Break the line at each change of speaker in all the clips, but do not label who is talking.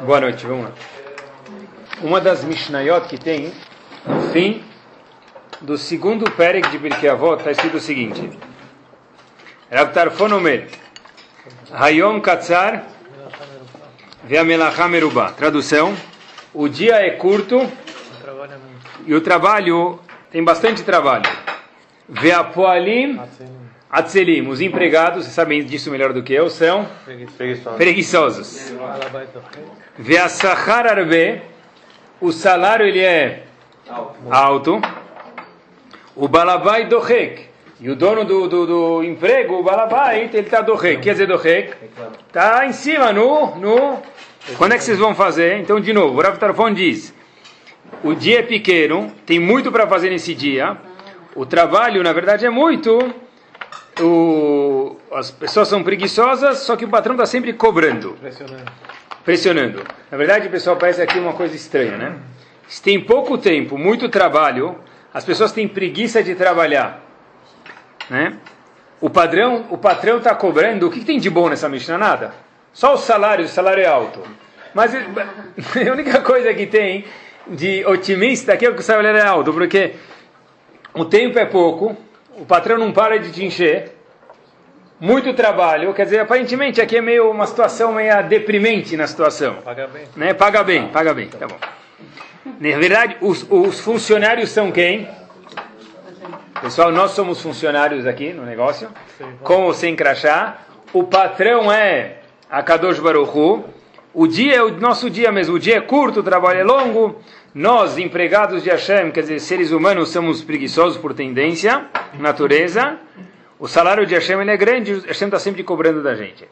Boa noite, vamos lá. Uma das Mishnayot que tem, no fim do segundo Perek de Birkei Avot, está escrito o seguinte. Rav Tarfon Hayom Katzar Ve'amelachá Merubá. Tradução, o dia é curto e o trabalho tem bastante trabalho. Ve'apoalim Atzelim, os empregados, vocês sabem disso melhor do que eu, são preguiçosos. Ve'asachar arbe, o salário ele é alto. O balabai dohek, e o dono do, do, do emprego, o balabai, ele está dohek. Quer dizer dohek? Está em cima, no, no... Quando é que vocês vão fazer? Então, de novo, o Rav Tarfon diz, o dia é pequeno, tem muito para fazer nesse dia. O trabalho, na verdade, é muito o, as pessoas são preguiçosas, só que o patrão está sempre cobrando. Pressionando. Pressionando. Na verdade, pessoal, parece aqui uma coisa estranha, né? Se tem pouco tempo, muito trabalho, as pessoas têm preguiça de trabalhar. Né? O, padrão, o patrão está cobrando, o que, que, tem de bom nessa Mishnah? Nada. Só o salário, o salário é alto. Mas a única coisa que tem de otimista aqui é que o salário é alto, porque o tempo é pouco, o patrão não para de te encher, muito trabalho, quer dizer, aparentemente aqui é meio uma situação meio deprimente na situação. Paga bem. Né? Paga bem, paga bem, tá bom. Na verdade, os, os funcionários são quem? Pessoal, nós somos funcionários aqui no negócio, com ou sem crachá. O patrão é a Kadosh Baruchu. O dia é o nosso dia mesmo. O dia é curto, o trabalho é longo. Nós, empregados de Hashem, quer dizer, seres humanos, somos preguiçosos por tendência, natureza. O salário de Hashem é grande, Hashem está sempre cobrando da gente.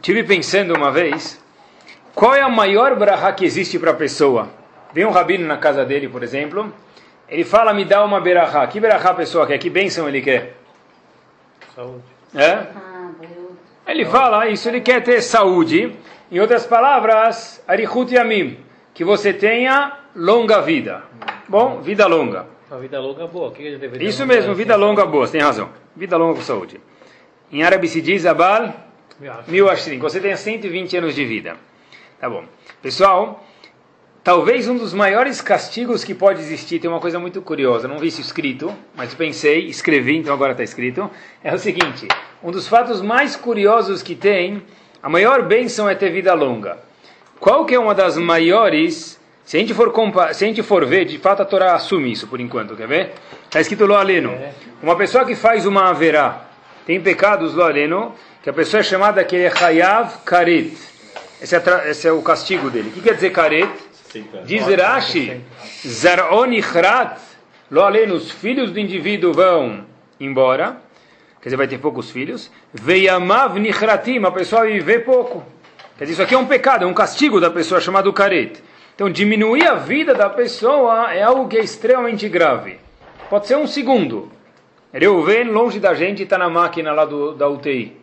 Tive pensando uma vez, qual é a maior brahá que existe para a pessoa? Vem um rabino na casa dele, por exemplo, ele fala, me dá uma berahá. Que berahá a pessoa quer? Que bênção ele quer? Saúde. É? Ah, ele fala, isso ele quer ter saúde. Em outras palavras, arihut yamim que você tenha longa vida. Bom, vida longa.
Uma vida longa boa. Que
Isso mesmo, vida longa boa, você tem razão. Vida longa com saúde. Em árabe se diz abal mil ashrin. Você tem 120 anos de vida. Tá bom. Pessoal, talvez um dos maiores castigos que pode existir, tem uma coisa muito curiosa, não vi isso escrito, mas pensei, escrevi, então agora está escrito, é o seguinte, um dos fatos mais curiosos que tem, a maior bênção é ter vida longa. Qual que é uma das maiores? Se a gente for se a gente for ver, de fato a Torá assume isso por enquanto, quer ver? Está escrito lo aleno. Uma pessoa que faz uma haverá, tem pecados lo aleno, que a pessoa é chamada que é hayav karet. Esse é, esse é o castigo dele. O que quer dizer karet? Diz Rashi, zar'on ichrat, lo aleno, os filhos do indivíduo vão embora, quer dizer, vai ter poucos filhos, veiamav nichratim, a pessoa vai viver pouco. Quer dizer, isso aqui é um pecado, é um castigo da pessoa chamado caret. Então, diminuir a vida da pessoa é algo que é extremamente grave. Pode ser um segundo. Reuven, longe da gente, está na máquina lá do, da UTI.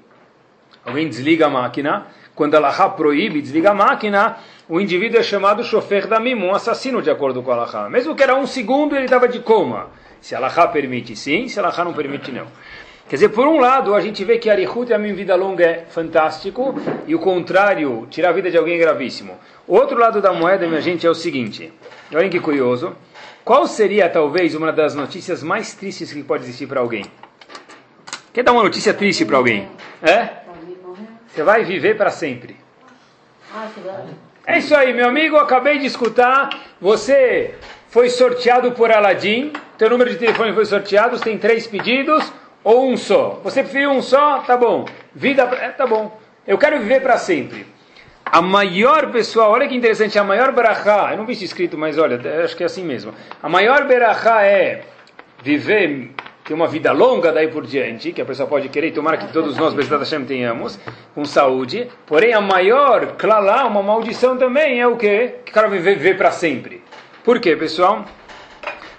Alguém desliga a máquina. Quando a proíbe, desliga a máquina, o indivíduo é chamado chofer da mim, um assassino, de acordo com a. Mesmo que era um segundo, ele estava de coma. Se a permite, sim. Se a não permite, não. Quer dizer, por um lado, a gente vê que Arihut, minha vida longa, é fantástico, e o contrário, tirar a vida de alguém é gravíssimo. O outro lado da moeda, minha gente, é o seguinte: olhem que curioso. Qual seria, talvez, uma das notícias mais tristes que pode existir para alguém? Quer dar uma notícia triste para alguém? É? Você vai viver para sempre. É isso aí, meu amigo. Acabei de escutar. Você foi sorteado por Aladim. Teu número de telefone foi sorteado. Você tem três pedidos ou um só? Você prefere um só? Tá bom. Vida, é, tá bom. Eu quero viver para sempre. A maior pessoa, olha que interessante, a maior berachá, eu não vi isso escrito, mas olha, acho que é assim mesmo. A maior berachá é viver, ter uma vida longa daí por diante, que a pessoa pode querer, tomara que todos nós, Bezat Hashem, tenhamos, com saúde. Porém, a maior, clalá, uma maldição também é o quê? Que o cara viver, viver para sempre. Por quê, pessoal?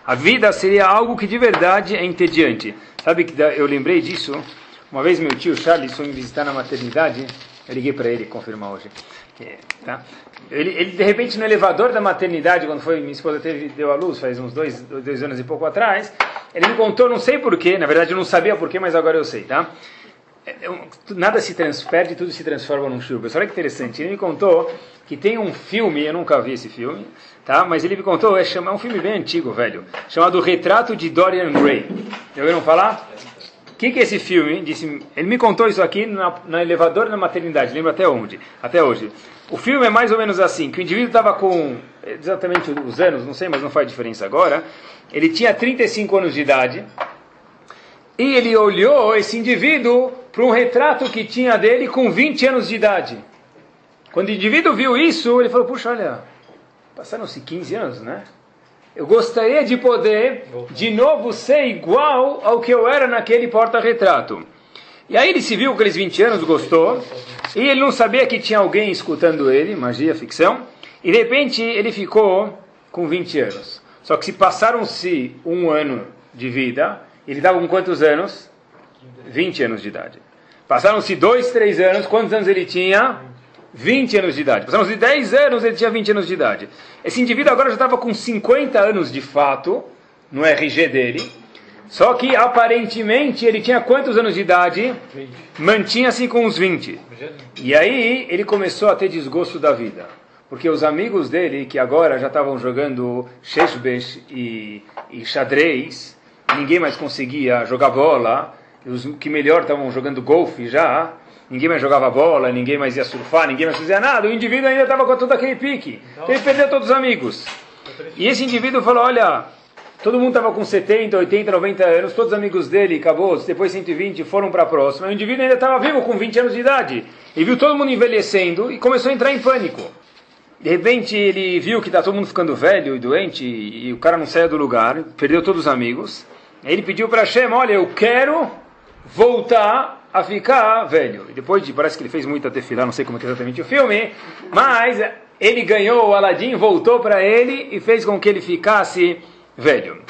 A vida seria algo que de verdade é entediante. Sabe que eu lembrei disso? Uma vez meu tio Charles foi me visitar na maternidade. Eu liguei para ele confirmar hoje. Tá? Ele, ele, de repente, no elevador da maternidade, quando foi minha esposa teve, deu a luz, faz uns dois, dois anos e pouco atrás, ele me contou, não sei porquê, na verdade eu não sabia porquê, mas agora eu sei, tá? é, é nada se perde, tudo se transforma num filme. Olha que interessante. Ele me contou que tem um filme, eu nunca vi esse filme, tá? Mas ele me contou, é, chama, é um filme bem antigo, velho, chamado Retrato de Dorian Gray. Já ouviram falar? O que, que é esse filme? Disse, ele me contou isso aqui na, na elevador na maternidade, lembra até onde? Até hoje. O filme é mais ou menos assim, que o indivíduo estava com exatamente os anos, não sei, mas não faz diferença agora. Ele tinha 35 anos de idade e ele olhou esse indivíduo para um retrato que tinha dele com 20 anos de idade. Quando o indivíduo viu isso, ele falou: Puxa, olha, passaram-se 15 anos, né? Eu gostaria de poder, de novo, ser igual ao que eu era naquele porta-retrato. E aí ele se viu com aqueles 20 anos, gostou, e ele não sabia que tinha alguém escutando ele, magia, ficção, e de repente ele ficou com 20 anos. Só que se passaram-se um ano de vida, ele estava com quantos anos? 20 anos de idade. Passaram-se dois, três anos, quantos anos ele tinha? 20 anos de idade. Passamos de 10 anos, ele tinha 20 anos de idade. Esse indivíduo agora já estava com 50 anos de fato, no RG dele. Só que aparentemente ele tinha quantos anos de idade? Mantinha-se com uns 20. E aí ele começou a ter desgosto da vida. Porque os amigos dele, que agora já estavam jogando sheshbesh e, e xadrez, ninguém mais conseguia jogar bola, os que melhor estavam jogando golfe já, ninguém mais jogava bola, ninguém mais ia surfar, ninguém mais fazia nada, o indivíduo ainda estava com todo aquele pique. Então ele perdeu todos os amigos. E esse indivíduo falou: Olha, todo mundo estava com 70, 80, 90 anos, todos os amigos dele, acabou, depois 120 foram para a próxima. O indivíduo ainda estava vivo com 20 anos de idade. E viu todo mundo envelhecendo e começou a entrar em pânico. De repente ele viu que está todo mundo ficando velho e doente e, o cara não saia do lugar, perdeu todos os amigos. Aí ele pediu para Hashem: Olha, eu quero voltar a ficar velho. E depois de, parece que ele fez muita tefilá, não sei como é, é exatamente o filme, mas ele ganhou o Aladim, voltou para ele e fez com que ele ficasse velho.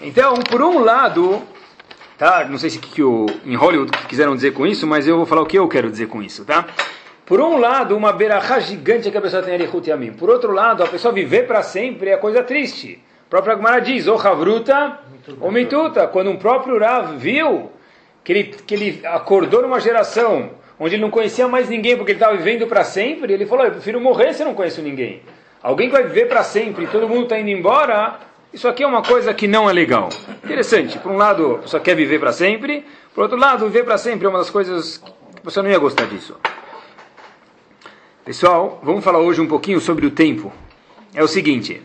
Então, por um lado, tá? Não sei se que, que o, em Hollywood quiseram dizer com isso, mas eu vou falar o que eu quero dizer com isso, tá? Por um lado, uma berachá gigante que a pessoa tem Erechut Yamim. Por outro lado, a pessoa viver para sempre é coisa triste. A própria Gemara diz, o Havruta, ou Mituta. Quando um próprio Rav viu que ele, que ele acordou numa geração onde ele não conhecia mais ninguém porque ele estava vivendo para sempre, ele falou: Eu prefiro morrer se eu não conheço ninguém. Alguém que vai viver para sempre e todo mundo está indo embora, isso aqui é uma coisa que não é legal. Interessante, por um lado, a pessoa quer viver para sempre, por outro lado, viver para sempre é uma das coisas que pessoa não ia gostar disso. Pessoal, vamos falar hoje um pouquinho sobre o tempo. É o seguinte: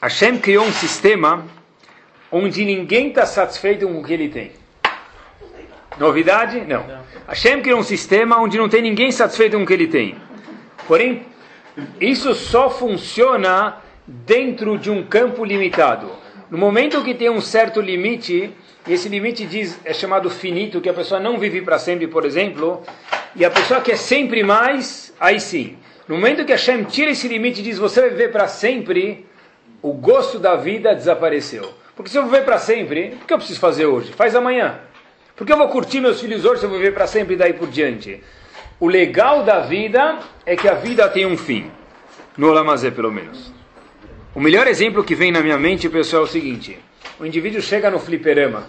Hashem criou um sistema onde ninguém está satisfeito com o que ele tem. Novidade? Não. Hashem criou um sistema onde não tem ninguém satisfeito com o que ele tem. Porém, isso só funciona dentro de um campo limitado. No momento que tem um certo limite, e esse limite diz, é chamado finito, que a pessoa não vive para sempre, por exemplo, e a pessoa quer sempre mais, aí sim. No momento que Hashem tira esse limite e diz você vai viver para sempre, o gosto da vida desapareceu. Porque se eu viver para sempre, o que eu preciso fazer hoje? Faz amanhã. Porque eu vou curtir meus filhos hoje eu vou viver para sempre e daí por diante. O legal da vida é que a vida tem um fim. No Olamazé, pelo menos. O melhor exemplo que vem na minha mente, pessoal, é o seguinte. O indivíduo chega no fliperama.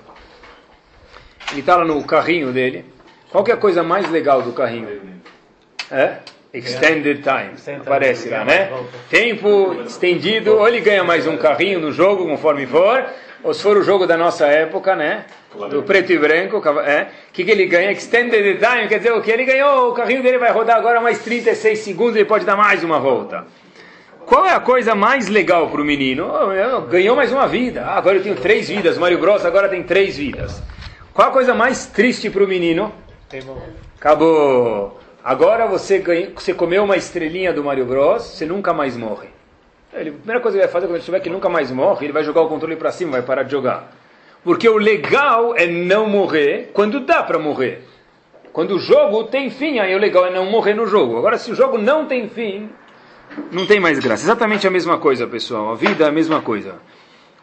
Ele está lá no carrinho dele. Qual que é a coisa mais legal do carrinho? É? Extended time. Aparece lá, né? Tempo estendido. Ou ele ganha mais um carrinho no jogo, conforme for. Ou se for o jogo da nossa época, né? Do preto e branco, é. O que, que ele ganha? Extended time, quer dizer o que? Ele ganhou, o carrinho dele vai rodar agora mais 36 segundos, ele pode dar mais uma volta. Qual é a coisa mais legal para o menino? Oh, ganhou mais uma vida. Ah, agora eu tenho três vidas. Mario Bros agora tem três vidas. Qual a coisa mais triste para o menino? Acabou. Agora você, ganha, você comeu uma estrelinha do Mario Bros, você nunca mais morre. Ele, a primeira coisa que ele vai fazer quando ele souber que nunca mais morre, ele vai jogar o controle para cima, vai parar de jogar. Porque o legal é não morrer quando dá para morrer. Quando o jogo tem fim, aí o legal é não morrer no jogo. Agora, se o jogo não tem fim, não tem mais graça. Exatamente a mesma coisa, pessoal. A vida é a mesma coisa.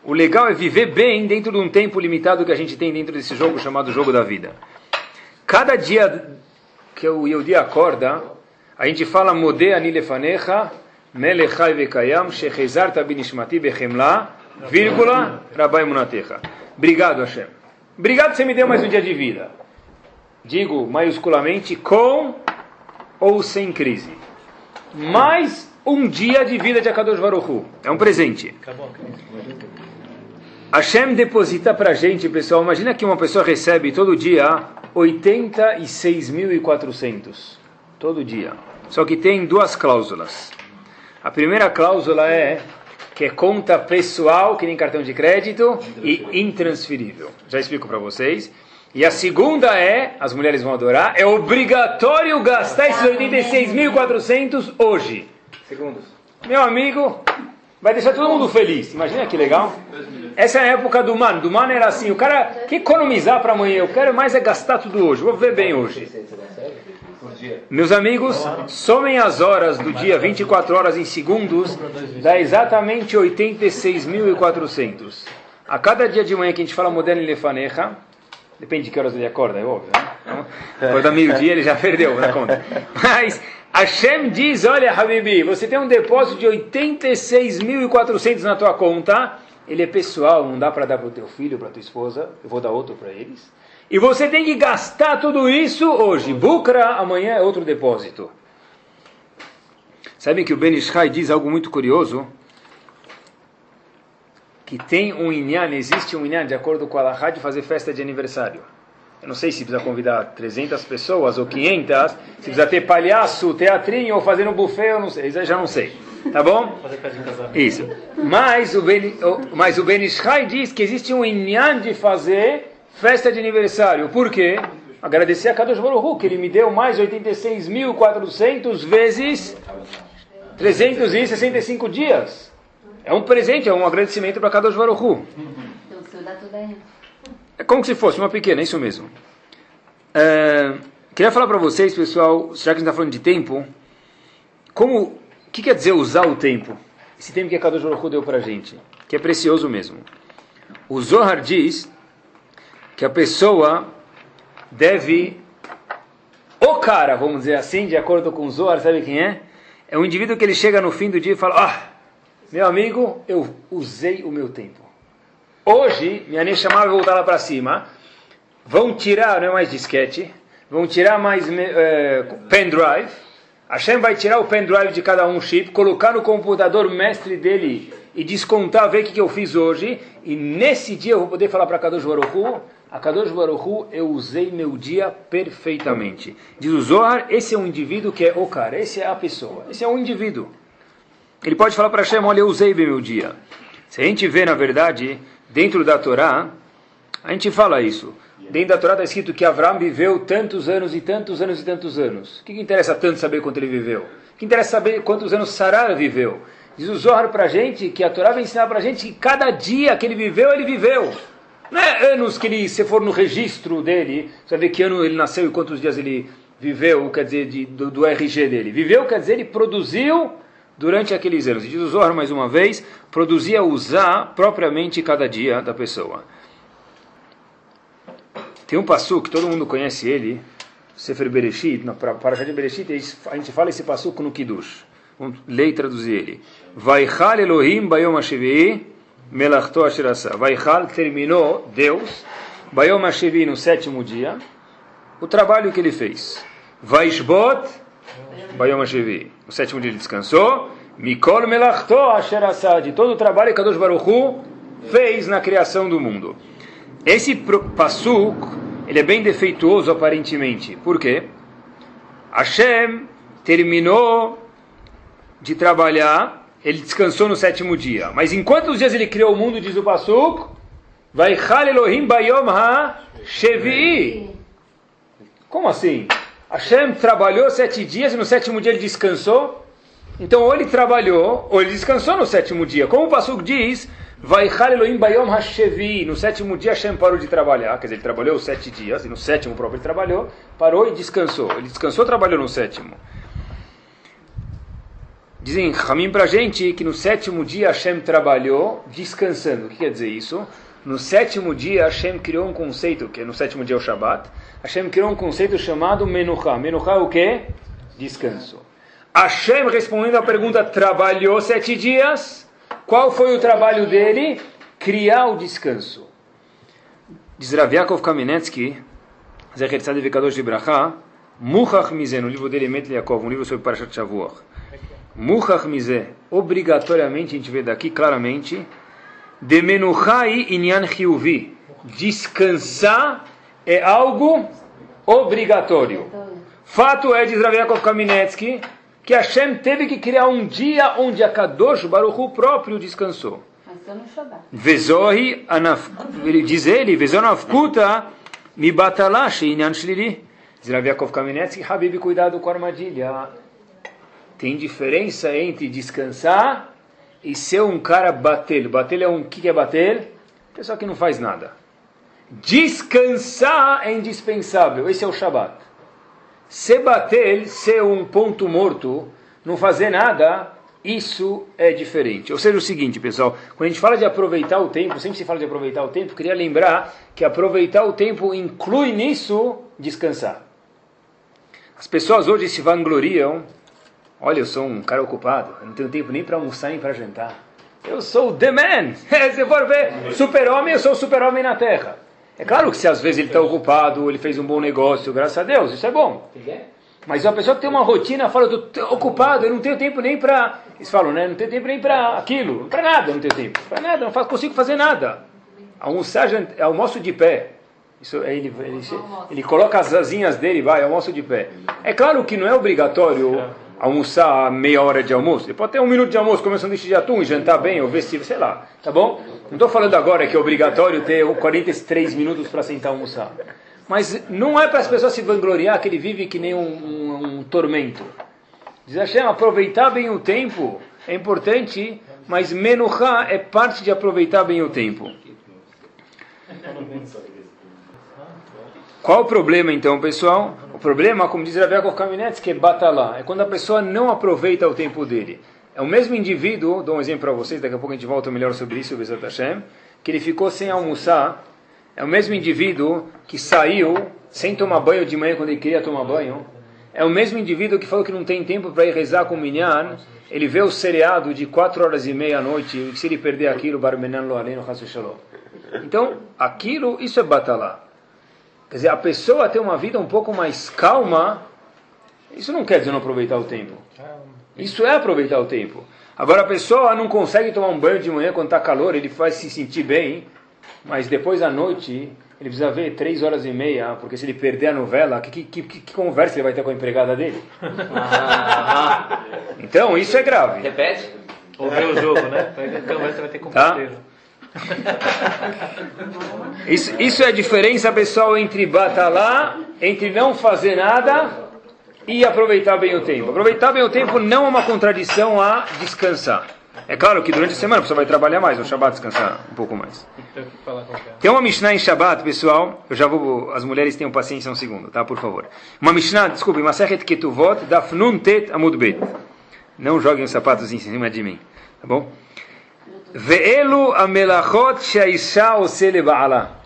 O legal é viver bem dentro de um tempo limitado que a gente tem dentro desse jogo chamado jogo da vida. Cada dia que o Yehudi acorda, a gente fala Modé Anilefanecha Melechai vekayam shechezarta binishmati bechemla, vírgula, rabai munatecha. Obrigado, Hashem. Obrigado que você me deu mais um dia de vida. digo maiusculamente, com ou sem crise. Mais um dia de vida de Akadosh Baruch É um presente. Hashem deposita para gente, pessoal, imagina que uma pessoa recebe todo dia 86.400. Todo dia. Só que tem duas cláusulas. A primeira cláusula é que é conta pessoal, que nem cartão de crédito, e intransferível. Já explico para vocês. E a segunda é, as mulheres vão adorar, é obrigatório gastar esses 86.400 hoje. Segundos. Meu amigo, vai deixar todo mundo feliz. Imagina que legal. Essa é a época do man. Do man era assim, o cara quer economizar para amanhã, eu quero mais é gastar tudo hoje, vou ver bem hoje. Meus amigos, somem as horas do dia 24 horas em segundos, dá exatamente 86.400. A cada dia de manhã que a gente fala moderno lefanecha, depende de que horas ele acorda, é óbvio. Né? Então, acorda meio-dia, ele já perdeu na conta. Mas Hashem diz, olha Habibi, você tem um depósito de 86.400 na tua conta, ele é pessoal, não dá para dar para o teu filho, para tua esposa, eu vou dar outro para eles. E você tem que gastar tudo isso hoje. Bukra, amanhã é outro depósito. Sabem que o Ben Ishai diz algo muito curioso? Que tem um inyan, existe um inyan, de acordo com a Lahá, de fazer festa de aniversário. Eu não sei se precisa convidar 300 pessoas ou 500, se precisa ter palhaço, teatrinho ou fazer um buffet, eu não sei, eu já não sei. Tá bom? Isso. Mas o Ben, mas o ben Ishai diz que existe um inyan de fazer festa de aniversário. Por quê? Agradecer a Kadosh Baruch que ele me deu mais 86.400 vezes 365 dias. É um presente, é um agradecimento para Kadosh Baruch É como se fosse uma pequena, é isso mesmo. É, queria falar para vocês, pessoal, já que a gente está falando de tempo, como, o que quer dizer usar o tempo? Esse tempo que a Kadosh Baruch deu para a gente, que é precioso mesmo. O Zohar diz que a pessoa deve. O cara, vamos dizer assim, de acordo com o Zohar, sabe quem é? É um indivíduo que ele chega no fim do dia e fala: Ah, meu amigo, eu usei o meu tempo. Hoje, minha nem e voltar lá para cima. Vão tirar, não é mais disquete, vão tirar mais é, pendrive. Hashem vai tirar o pendrive de cada um chip, colocar no computador mestre dele e descontar, ver o que, que eu fiz hoje. E nesse dia eu vou poder falar para Kadosh Baruch a Kadosh Baruchu, eu usei meu dia perfeitamente. Diz o Zohar, esse é um indivíduo que é o cara, esse é a pessoa, esse é um indivíduo. Ele pode falar para Hashem, olha, eu usei bem meu dia. Se a gente vê, na verdade, dentro da Torá, a gente fala isso. Dentro da Torá está escrito que Avram viveu tantos anos e tantos anos e tantos anos. O que, que interessa tanto saber quanto ele viveu? O que interessa saber quantos anos Sarah viveu? Diz o Zohar para a gente que a Torá vai ensinar para a gente que cada dia que ele viveu, ele viveu. Não é anos que ele, se for no registro dele, você vai ver que ano ele nasceu e quantos dias ele viveu, quer dizer, de, do, do, RG dele. Viveu, quer dizer, ele produziu durante aqueles anos. E diz o Zohar mais uma vez, produzia usar propriamente cada dia da pessoa. Tem um passo que todo mundo conhece ele, Sefer Bereshit, na Parashat de Bereshit, a gente fala esse passo no Kiddush. Vamos ler e traduzir ele. Vaichal Elohim Bayom HaShevi'i Melachto Ashirasa. Vaichal terminou, Deus, Bayom Hashevi no sétimo dia, o trabalho que ele fez. Vaishbot, Bayom Hashevi. No sétimo dia ele descansou. Mikol Melachto Ashirasa. De todo o trabalho que Kadosh Baruchu fez na criação do mundo. Esse passuk, ele é bem defeituoso aparentemente. Por quê? Hashem terminou de trabalhar ele descansou no sétimo dia. Mas em quantos dias ele criou o mundo, diz o Pasuk? Vai Elohim Bayom Ha Shevi'i. Como assim? Hashem trabalhou sete dias e no sétimo dia ele descansou? Então, ou ele trabalhou, ou ele descansou no sétimo dia. Como o Pasuk diz, Vai Elohim Bayom HaShevi. No sétimo dia Hashem parou de trabalhar. Quer dizer, ele trabalhou sete dias, e no sétimo próprio ele trabalhou, parou e descansou. Ele descansou trabalhou no sétimo. Dizem Ramim para gente que no sétimo dia Hashem trabalhou descansando. O que quer dizer isso? No sétimo dia Hashem criou um conceito, que no sétimo dia é o Shabat, Hashem criou um conceito chamado Menuchá. Menuchá é o que? Descanso. Hashem respondendo à pergunta, trabalhou sete dias? Qual foi o trabalho dele? Criar o descanso. Diz Rav Yaakov Kamenetsky Zecher Tzadik Kadosh de Bracha, Muchach Mizeh, no livro dele, Met Yaakov, um livro sobre Parashat Shavuot. Muchach Mizeh, obrigatoriamente, a gente vê daqui claramente, de Menuchai Inyan Hiuvi, descansar é algo obrigatório. Fato é, diz Rav Yaakov Kaminetsky, que Hashem teve que criar um dia onde a Kadosh Baruch próprio descansou. Vezohi, ele diz ele, Vezonavkuta, mi inyan shlili. Diz Rav Yaakov Kaminetsky, Habib, cuidado com a armadilha. Tem diferença entre descansar e ser um cara bater. Bater é um, o que é bater? Pessoa que não faz nada. Descansar é indispensável. Esse é o Shabat. Se bater, ser um ponto morto, não fazer nada, isso é diferente. Ou seja, o seguinte, pessoal, quando a gente fala de aproveitar o tempo, sempre se fala de aproveitar o tempo, queria lembrar que aproveitar o tempo inclui nisso descansar. As pessoas hoje se vangloriam, olha, eu sou um cara ocupado, eu não tenho tempo nem para almoçar nem para jantar. Eu sou o the man. Se for ver, super-homem, eu sou o super-homem na Terra. É claro que se às vezes ele está ocupado, ele fez um bom negócio, graças a Deus, isso é bom. Mas uma pessoa que tem uma rotina, fala, estou ocupado, eu não tenho tempo nem para... Eles falam, né? Não tenho tempo nem para aquilo, para nada não tenho tempo. Para nada, não faço, consigo fazer nada. Almoçar, almoço de pé. Isso, ele, ele, ele coloca as asinhas dele, vai, almoço de pé. É claro que não é obrigatório almoçar meia hora de almoço. Ele pode ter um minuto de almoço, comer um sanduíche de atum, jantar bem, ou vestir, sei lá, tá bom? Não estou falando agora que é obrigatório ter 43 minutos para sentar almoçar. Mas não é para as pessoas se vangloriar que ele vive que nem um, um, um tormento. Diz Hashem, aproveitar bem o tempo é importante, mas menuchá é parte de aproveitar bem o tempo. Qual o problema então, pessoal? O problema, como diz Rav Kamenetz, que é batalá, é quando a pessoa não aproveita o tempo dele. É o mesmo indivíduo, dou um exemplo para vocês, daqui a pouco a gente volta melhor sobre isso, Bezat Hashem, que ele ficou sem almoçar. É o mesmo indivíduo que saiu sem tomar banho de manhã quando ele queria tomar banho. É o mesmo indivíduo que falou que não tem tempo para ir rezar com o Minyan. Ele vê o seriado de 4 horas e meia à noite, e se ele perder aquilo, Barmenan lo aleno Shalom. Então, aquilo, isso é batalá. Quer dizer, a pessoa ter uma vida um pouco mais calma, isso não quer dizer não aproveitar o tempo. Isso é aproveitar o tempo. Agora a pessoa não consegue tomar um banho de manhã quando está calor, ele faz se sentir bem, mas depois à noite ele precisa ver três horas e meia, porque se ele perder a novela, que, que, que, que conversa ele vai ter com a empregada dele? então isso é grave.
Repete?
Ou ver o jogo, né? Conversa vai ter com tá?
Isso, isso é a diferença, pessoal, entre batalá, entre não fazer nada e aproveitar bem o tempo. Aproveitar bem o tempo não é uma contradição a descansar. É claro que durante a semana pessoa vai trabalhar mais, no Shabbat descansar um pouco mais. Tem uma Mishnah em Shabbat, pessoal. Eu já vou. As mulheres tenham paciência um segundo, tá? Por favor. Uma Mishnah, desculpe, Masechet Ketuvot, Dafnun Tet Amud Bet. Não joguem os sapatos em cima de mim, tá bom? Ve'elu amelachot she'aisha osele ba'ala.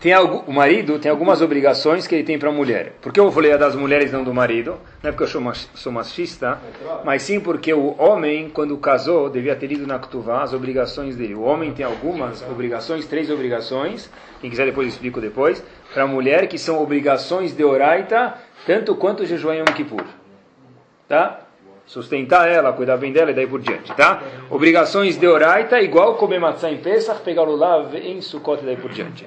Tem algo, o marido tem algumas obrigações que ele tem para a mulher. Por que eu falei das mulheres não do marido? Não é porque eu sou, sou machista, mas sim porque o homem, quando casou, devia ter lido na Ktuvá as obrigações dele. O homem tem algumas obrigações, três obrigações, quem quiser depois eu explico depois, para a mulher que são obrigações de oraita, tanto quanto jejuar em Yom Kippur. Tá? Sustentar ela, cuidar bem dela e daí por diante, tá? Obrigações de oraita, igual comer matzah em Pesach, pegar o lulav em Sukkot e daí por diante.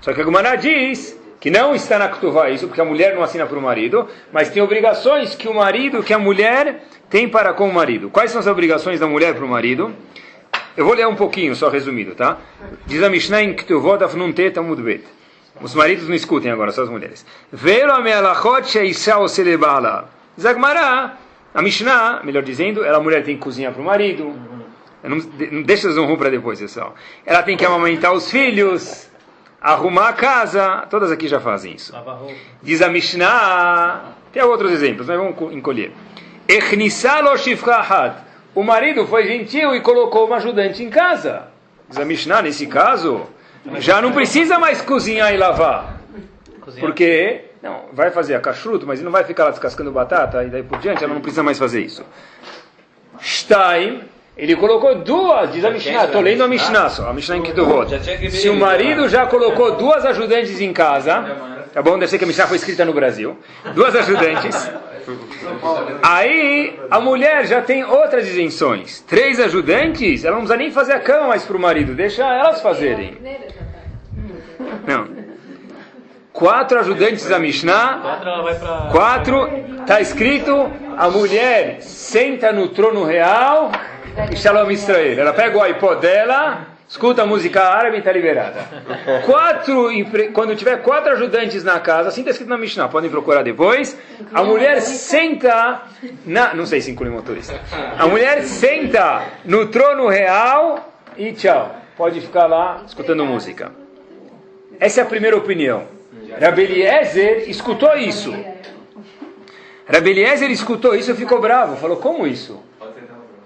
Só que a Gumara diz que não está na Ktuvá isso, porque a mulher não assina para o marido, mas tem obrigações que o marido, que a mulher tem para com o marido. Quais são as obrigações da mulher para o marido? Eu vou ler um pouquinho, só resumido, tá? Diz a Mishnah em Ktuvot Afnuntet Amud Bet. Os maridos não escutem agora, só as mulheres. Velo amealachot sheisha o celebala. Zagmará, a Mishnah, melhor dizendo, ela, a mulher tem que cozinhar para o marido. Não, não deixa os honrum para depois, pessoal. Ela tem que amamentar os filhos, arrumar a casa. Todas aqui já fazem isso. Diz a Mishnah. Tem outros exemplos, mas vamos encolher. O marido foi gentil e colocou uma ajudante em casa. Diz a Mishnah, nesse caso, já não precisa mais cozinhar e lavar. Porque não, vai fazer a cachruto, mas ele não vai ficar lá descascando batata e daí por diante, ela não precisa mais fazer isso. Stein, ele colocou duas, diz a Mishnah, estou lendo a Mishnah só, a Mishnah em Ketuvot. Se o marido já colocou duas ajudantes em casa, Tá bom? Deve ser que a Mishnah foi escrita no Brasil. Duas ajudantes. Aí a mulher já tem outras isenções. Três ajudantes, ela não precisa nem fazer a cama mais para o marido, deixa elas fazerem. Não. Quatro ajudantes da Mishnah. Quatro, está escrito: a mulher senta no trono real Shalom Israel. Ela pega o iPod dela escuta a música árabe e está liberada. Quatro, quando tiver quatro ajudantes na casa, assim está escrito na Mishnah, podem procurar depois. A mulher senta na, não sei se inclui motorista. A mulher senta no trono real e tchau. Pode ficar lá escutando música. Essa é a primeira opinião. Rabeliezer escutou isso. Rabeliezer escutou isso e ficou bravo. Falou, como isso?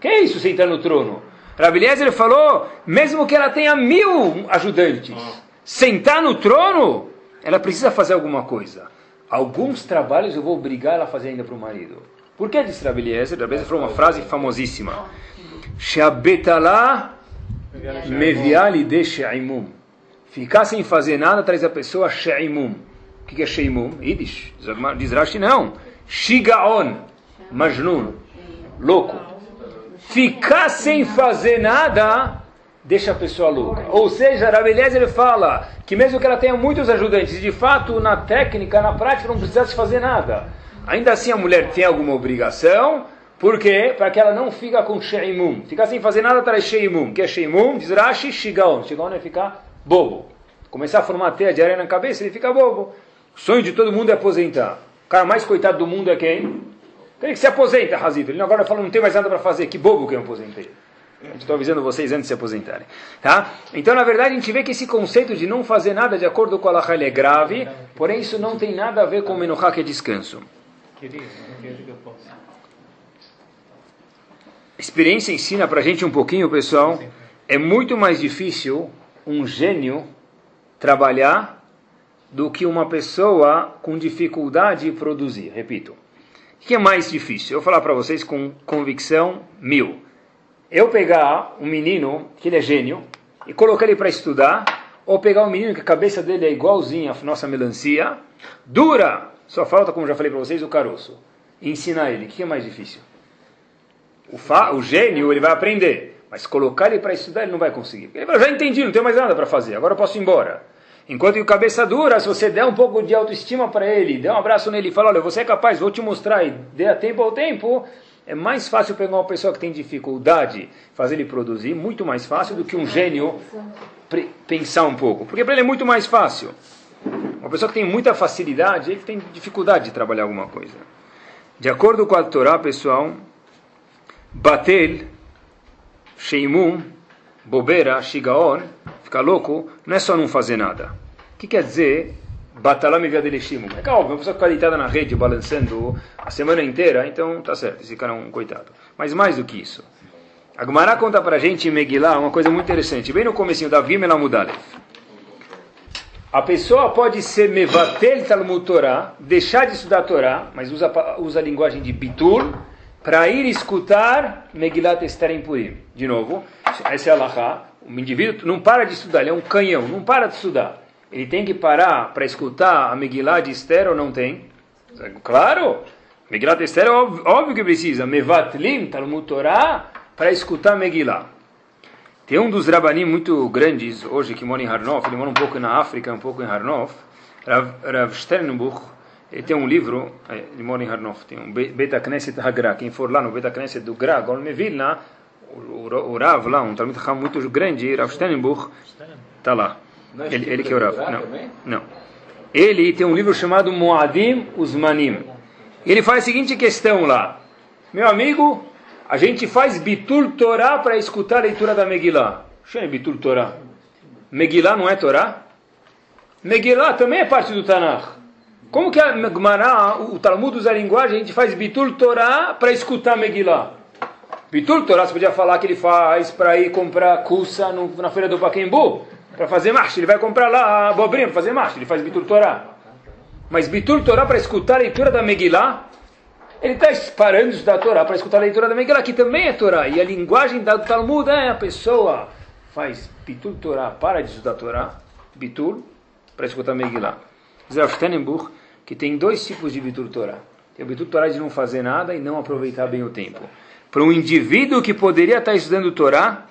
Que é isso sentar no trono? Rabi Eliezer falou, mesmo que ela tenha mil ajudantes, sentar no trono, ela precisa fazer alguma coisa. Alguns trabalhos eu vou obrigar ela a fazer ainda para o marido. Por que disse Rabi Eliezer? Rabi Eliezer falou uma frase famosíssima. Sheabetalá meviali de she'imum. Ficar sem fazer nada traz a pessoa she'imum. O que é she'imum? Yiddish. Diz Rashi, não. Shigaon. Majnun. Louco ficar sem fazer nada deixa a pessoa louca. Ou seja, Rabeleza ele fala que mesmo que ela tenha muitos ajudantes, de fato, na técnica, na prática, não precisasse fazer nada. Ainda assim, a mulher tem alguma obrigação, por quê? Para que ela não fica com sheimum. Ficar sem fazer nada traz sheimum. que é sheimum? Diz Rashi, shigaon. Shigaon é ficar bobo. Começar a formar teia de areia na cabeça, ele fica bobo. O sonho de todo mundo é aposentar. O cara mais coitado do mundo é quem? Quem que se aposenta, Razito? Ele agora fala, não tem mais nada para fazer. Que bobo que eu aposentei. Estou avisando vocês antes de se aposentarem. Tá? Então, na verdade, a gente vê que esse conceito de não fazer nada de acordo com a Alahá é grave, porém isso não tem nada a ver com o Menuhá, que é descanso. A experiência ensina para a gente um pouquinho, pessoal. É muito mais difícil um gênio trabalhar do que uma pessoa com dificuldade produzir. Repito. O que é mais difícil? Eu vou falar para vocês com convicção mil. Eu pegar um menino, que ele é gênio, e colocar ele para estudar, ou pegar um menino que a cabeça dele é igualzinha à nossa melancia, dura, só falta, como já falei para vocês, o caroço, e ensinar ele. O que é mais difícil? O, o gênio, ele vai aprender, mas colocar ele para estudar, ele não vai conseguir. Ele fala, já entendi, não tenho mais nada para fazer, agora eu posso ir embora. Enquanto que o cabeça dura, se você der um pouco de autoestima para ele, der um abraço nele e falar, olha, você é capaz, vou te mostrar, e dê a tempo ao tempo, é mais fácil pegar uma pessoa que tem dificuldade, fazer ele produzir, muito mais fácil do que um gênio pensar um pouco. Porque para ele é muito mais fácil. Uma pessoa que tem muita facilidade, ele tem dificuldade de trabalhar alguma coisa. De acordo com a Torá, pessoal, batel, sheimum, bobeira, shigaon, ficar louco, não é só não fazer nada. O que quer dizer Batalam e Viadelishimo? É óbvio, uma pessoa ficar deitada na rede, balançando a semana inteira, então tá certo, esse cara é um coitado. Mas mais do que isso. A Gemara conta pra gente em Megillah uma coisa muito interessante. Bem no comecinho da Vimela Mudalef. A pessoa pode ser mevatel Talmud Torah, deixar de estudar a Torá, mas usa, usa a linguagem de bitul, para ir escutar Megillat Esther em Purim. De novo, essa é a Laha. O indivíduo não para de estudar, ele é um canhão, não para de estudar. Ele tem que parar para escutar a Megillah de Esther ou não tem? Claro! Megillah de Esther, óbvio, óbvio que precisa. Mevatlim, Talmud Torah, para escutar Megillah. Tem um dos rabanim muito grandes hoje que mora em Harnof, ele mora um pouco na África, um pouco em Harnof, Rav, Rav Sternbuch, ele tem um livro, é, ele mora em Harnof, tem um Beta Knesset Hagra, quem for lá no Beta Knesset do Gra, Golme Vilna, o, Rav lá, um Talmud Chacham muito grande, Rav Sternbuch, está lá. Ele, ele que é o Rav. Não, não. Ele tem um livro chamado Moadim Usmanim. Ele faz a seguinte questão lá. Meu amigo, a gente faz Bitul Torah para escutar a leitura da Megillah. Chama Bitul Torah. Megillah não é Torah? Megillah também é parte do Tanakh. Como que a Gemara, o Talmud usa a linguagem, a gente faz Bitul Torah para escutar Megillah? Bitul Torah, você podia falar que ele faz para ir comprar cussa na feira do Paquembu, para fazer marcha. Ele vai comprar lá abobrinha para fazer marcha, ele faz Bitul Torah. Mas Bitul Torah para escutar a leitura da Megillah, ele está parando de estudar a Torá para escutar a leitura da Megillah, que também é Torá. E a linguagem do Talmud é a pessoa faz Bitul Torah, para de estudar a Torá, Bitul, para escutar a Megillah. Diz Rav Steinenbuch que tem dois tipos de Bitur Torah. Tem o Bitur Torah de não fazer nada e não aproveitar bem o tempo. Para um indivíduo que poderia estar estudando Torá,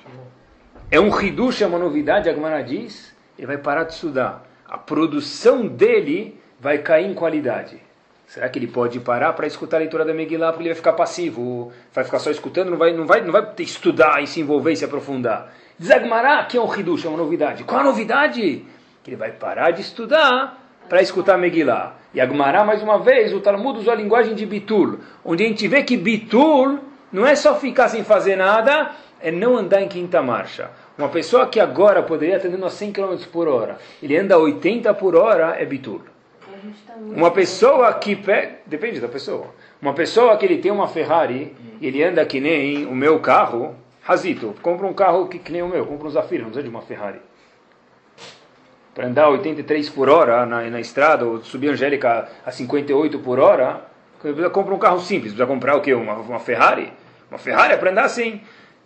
é um Hidush, é uma novidade, a Gemara diz, ele vai parar de estudar. A produção dele vai cair em qualidade. Será que ele pode parar para escutar a leitura da Megillah porque ele vai ficar passivo, vai ficar só escutando, não vai, não vai, não vai estudar e se envolver e se aprofundar? Diz Agmará que é um Hidush, é uma novidade. Qual a novidade? Que ele vai parar de estudar para escutar Megillah. E Agmará, mais uma vez, o Talmud usa a linguagem de Bitul, onde a gente vê que Bitul não é só ficar sem fazer nada, é não andar em quinta marcha. Uma pessoa que agora poderia estar andando a 100 km por hora, ele anda a 80 por hora, é Bitul. Uma pessoa que pega, depende da pessoa. Uma pessoa que ele tem uma Ferrari e ele anda que nem o meu carro, Razito, compra um carro que, que nem o meu, compra um Zafira, não precisa de uma Ferrari. Para andar a 83 por hora na, na estrada, ou subir Angélica a 58 por hora, compra um carro simples. Precisa comprar o quê? Uma, uma Ferrari? Uma Ferrari é para andar assim.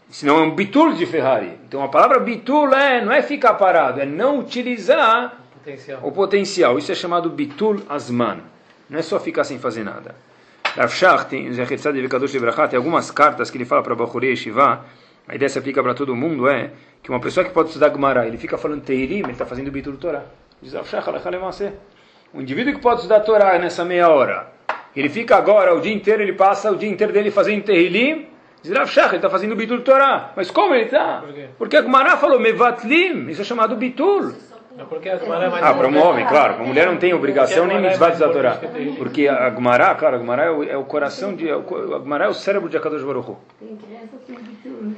Senão é um bitul de Ferrari. Então a palavra bitul é, não é ficar parado, é não utilizar potencial. o potencial. Isso é chamado bitul asman. Não é só ficar sem fazer nada. Rav Shach tem, tem algumas cartas que ele fala para Bachurei Shiva, a ideia se aplica para todo mundo, é que uma pessoa que pode estudar Gemara, ele fica falando Teirim, ele está fazendo bitul Torah. Diz Shach, um indivíduo que pode estudar Torah nessa meia hora, ele fica agora o dia inteiro, ele passa o dia inteiro dele fazendo Tehillim, diz Rav Shach, ele está fazendo bitul Torah. Mas como ele está? Por Porque a Gemara falou Mevatlim, isso é chamado bitul.
Porque a Gemara é mais
ah, para um homem, claro. A mulher não tem obrigação nem mitzvah de Torá. Porque a Gemara, claro, a Gemara é o, é o coração de... A Gemara é o cérebro de Akadosh Baruch Hu.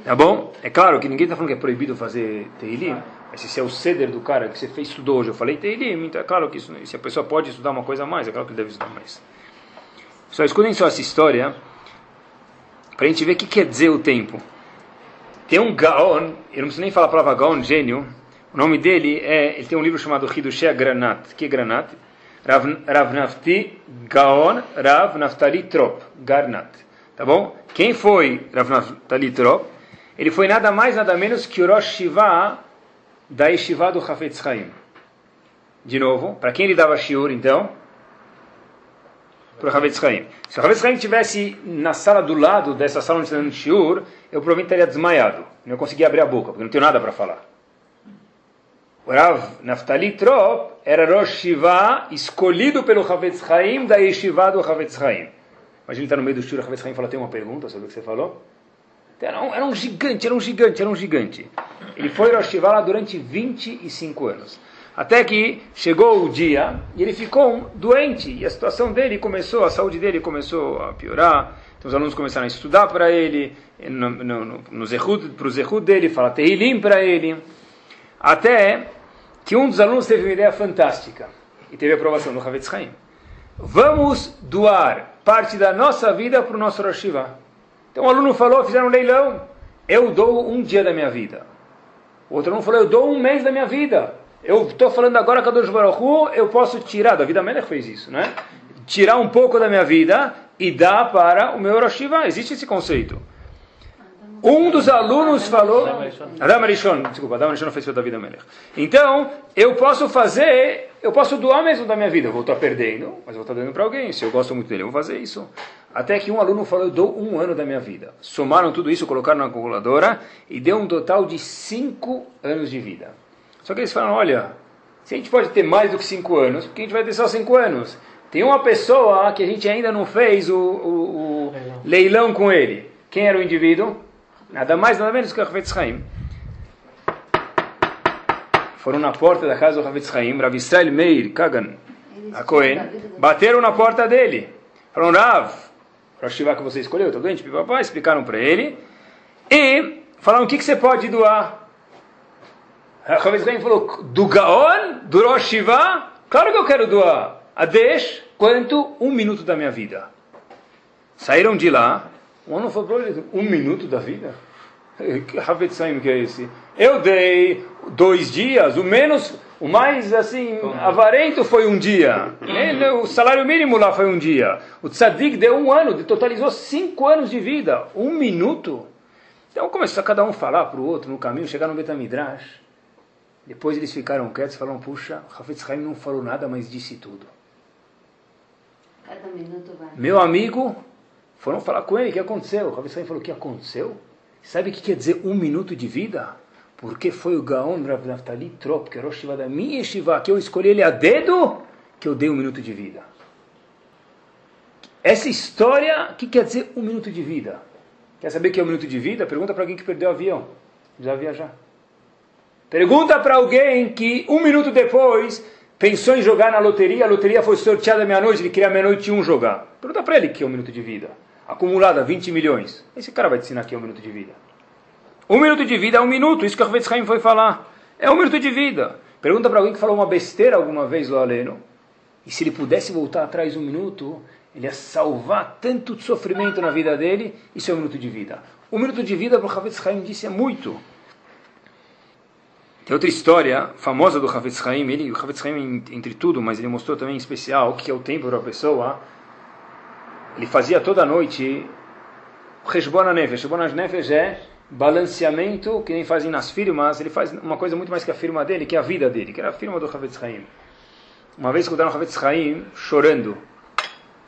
Tá bom? É claro que ninguém está falando que é proibido fazer Teilim. Mas se é o ceder do cara que você fez estudou hoje, eu falei Teilim, então é claro que isso, se a pessoa pode estudar uma coisa a mais, é claro que ele deve estudar mais. Só escutem só essa história para a gente ver o que quer dizer o tempo. Tem um Gaon, eu não preciso nem falar a palavra Gaon, gênio, o nome dele é, ele tem um livro chamado Hidushé Granat. Que Granat? Rav, Rav Nafti Gaon Rav Naftali Trop. Garnat. Tá bom? Quem foi Rav Naftali Trop? Ele foi nada mais, nada menos que o Rosh Shiva da Yeshiva do Hafetz Chaim. De novo, para quem ele dava shiur, então? Para o Hafetz Chaim. Se o Hafetz Chaim estivesse na sala do lado dessa sala onde está dando shiur, eu provavelmente estaria desmaiado. Não conseguia abrir a boca, porque não tenho nada para falar. Rav Naftali Trop era Rosh Shiva, escolhido pelo Havetz Chaim da Yeshiva do Havetz Chaim. Imagina ele está no meio do shur, o Havetz Chaim fala, tem uma pergunta sobre o que você falou? Era um, era um gigante, era um gigante, era um gigante. Ele foi Rosh Shiva lá durante 25 anos. Até que chegou o dia e ele ficou doente e a situação dele começou, a saúde dele começou a piorar. Então os alunos começaram a estudar para ele, no, no, no, no para o Zehud dele, falar Tehilim para ele. Até que um dos alunos teve uma ideia fantástica e teve aprovação do Havetz Haim. Vamos doar parte da nossa vida para o nosso Rosh Então o aluno falou, fizeram um leilão, eu dou um dia da minha vida. O outro aluno falou, eu dou um mês da minha vida. Eu estou falando agora com a Dosh Baruch eu posso tirar, Davi Amelech fez isso, né? Tirar um pouco da minha vida e dar para o meu Rosh Existe esse conceito. Um dos alunos falou. Adam Arishon, desculpa, Adam Arishon fez o David Amelech. Então, eu posso fazer, eu posso doar mesmo da minha vida. Eu vou estar perdendo, mas vou estar dando para alguém. Se eu gosto muito dele, eu vou fazer isso. Até que um aluno falou: Eu dou um ano da minha vida. Somaram tudo isso, colocaram na calculadora e deu um total de cinco anos de vida. Só que eles falaram: Olha, se a gente pode ter mais do que cinco anos, por que a gente vai ter só cinco anos? Tem uma pessoa que a gente ainda não fez o, o, o leilão com ele. Quem era o indivíduo? Nada mais, nada menos que o Havetz Haim. Foram na porta da casa do Havetz Haim, Rav Israel Meir Kagan, a Cohen, bateram na porta dele. Falaram, Rav, Shiva que você escolheu, tá doente? Papai, explicaram para ele. E falaram, o que, que você pode doar? O Havetz Haim falou, do Gaon, do Rosh Shiva? Claro que eu quero doar. A Desh, quanto? Um minuto da minha vida. Saíram de lá, um ano falou para ele, um minuto da vida? Que Havetzaim que é esse? Eu dei dois dias, o menos, o mais assim, avarento foi um dia. O salário mínimo lá foi um dia. O tzadik deu um ano, totalizou cinco anos de vida. Um minuto? Então começou a cada um falar para o outro no caminho, chegar no Betamidrash. Depois eles ficaram quietos e falaram, puxa, Hafetz Haim não falou nada, mas disse tudo.
Cada minuto vai.
Meu amigo, foram falar com ele, o que aconteceu? O Hafetz Haim falou, o que aconteceu? Sabe o que quer dizer um minuto de vida? Porque foi o Gaon Rav Naftali Trop, que era o Shiva da minha Shiva, que eu escolhi ele a dedo, que eu dei um minuto de vida. Essa história, o que quer dizer um minuto de vida? Quer saber o que é um minuto de vida? Pergunta para alguém que perdeu o avião. Já viajar. Pergunta para alguém que um minuto depois pensou em jogar na loteria, a loteria foi sorteada meia-noite, ele queria meia-noite um jogar. Pergunta para ele que é um minuto de vida. Acumulada 20 milhões. Esse cara vai te ensinar é um minuto de vida. Um minuto de vida é um minuto, isso que o Ravetz Haim foi falar. É um minuto de vida. Pergunta para alguém que falou uma besteira alguma vez lá aleno. E se ele pudesse voltar atrás um minuto, ele ia salvar tanto sofrimento na vida dele, isso é um minuto de vida. Um minuto de vida, para o Ravetz Haim disse, é muito. Tem outra história famosa do Havetz Haim, ele, o Havetz Haim entre tudo, mas ele mostrou também em especial o que é o tempo para a pessoa. Ele fazia toda noite Reshbon Nefesh. Reshbon Nefesh é balanceamento, que nem fazem nas firmas, ele faz uma coisa muito mais que a firma dele, que é a vida dele, que era a firma do Havetz Haim. Uma vez escutaram o Havetz Haim chorando,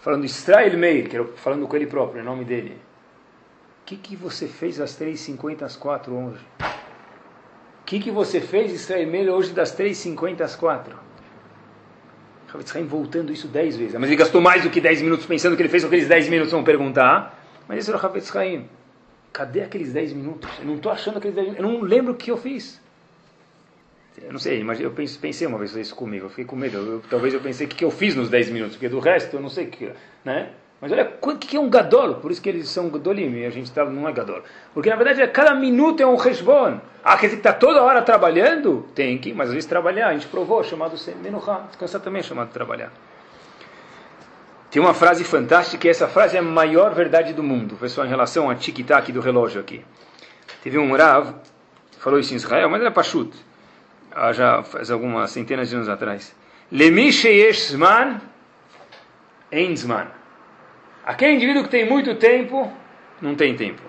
falando Israel Meir, que era falando com ele próprio, em nome dele. O que, que você fez às 3h50 às 4 hoje? O que, que você fez, Israel Meir, hoje das 3h50 às 4 Haim voltando isso 10 vezes. Mas ele gastou mais do que 10 minutos pensando que ele fez aqueles 10 minutos, vão perguntar. Mas esse era o. Cadê aqueles 10 minutos? Eu não estou achando aqueles 10 minutos. Eu não lembro o que eu fiz. Eu não sei, mas eu pensei uma vez isso comigo. Eu fiquei com medo. Eu, talvez eu pensei o que eu fiz nos 10 minutos, porque do resto eu não sei o que. Né? Mas olha, o que é um gadol? Por isso que eles são gadolim e a gente tá, não é gadol. Porque na verdade cada minuto é um resbon. Ah, quer dizer que está toda hora trabalhando? Tem que, mas às vezes trabalhar. A gente provou, chamado menuchá. Descansar também é chamado trabalhar. Tem uma frase fantástica, e essa frase é a maior verdade do mundo, pessoal, em relação a tic-tac do relógio aqui. Teve um Rav, falou isso em Israel, mas era Pashut, já faz algumas centenas de anos atrás. Lemi sheyesh zman, ein zman. Aquele indivíduo que tem muito tempo, não tem tempo.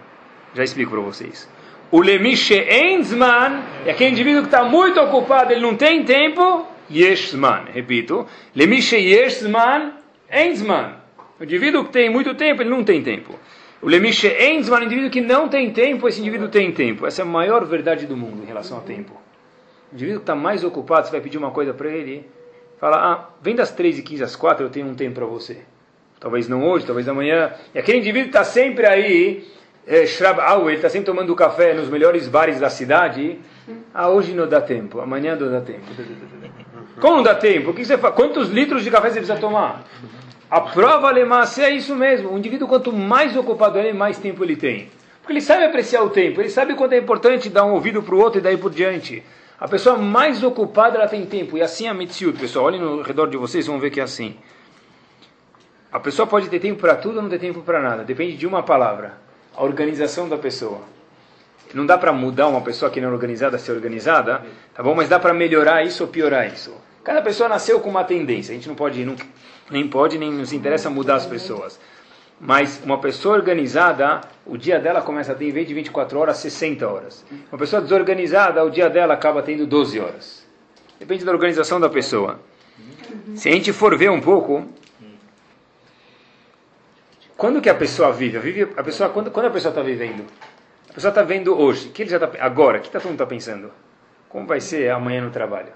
Já explico para vocês. O lemi she'en zman é aquele indivíduo que está muito ocupado, ele não tem tempo, yesh zman. Repito. Lemi sheyesh zman, Enzman. O indivíduo que tem muito tempo, ele não tem tempo. O Lemishe Enzman, o indivíduo que não tem tempo, esse indivíduo tem tempo. Essa é a maior verdade do mundo em relação ao tempo. O indivíduo que está mais ocupado, você vai pedir uma coisa para ele, fala, ah, vem das 3 e 15 às 4, eu tenho um tempo para você. Talvez não hoje, talvez amanhã. E aquele indivíduo está sempre aí, é, Shrab ele está sempre tomando café nos melhores bares da cidade. Ah, hoje não dá tempo, amanhã não dá tempo. Como não dá tempo? O que você faz? Quantos litros de café você precisa tomar? A prova alemãce é isso mesmo. O indivíduo, quanto mais ocupado ele mais tempo ele tem. Porque ele sabe apreciar o tempo, ele sabe quanto é importante dar um ouvido para o outro e daí por diante. A pessoa mais ocupada, ela tem tempo. E assim é a Mitziut, pessoal. Olhem no redor de vocês, vão ver que é assim. A pessoa pode ter tempo para tudo ou não ter tempo para nada. Depende de uma palavra. A organização da pessoa. Não dá para mudar uma pessoa que não é organizada a ser organizada, tá bom? Mas dá para melhorar isso ou piorar isso. Cada pessoa nasceu com uma tendência. A gente não pode, não, nem pode, nem nos interessa mudar as pessoas. Mas uma pessoa organizada, o dia dela começa a ter, em vez de 24 horas, 60 horas. Uma pessoa desorganizada, o dia dela acaba tendo 12 horas. Depende da organização da pessoa. Se a gente for ver um pouco, quando que a pessoa vive? Vive, a pessoa, quando, quando a pessoa está vivendo? A pessoa está vendo hoje. Que ele já está agora? O que tá, todo mundo está pensando? Como vai ser amanhã no trabalho?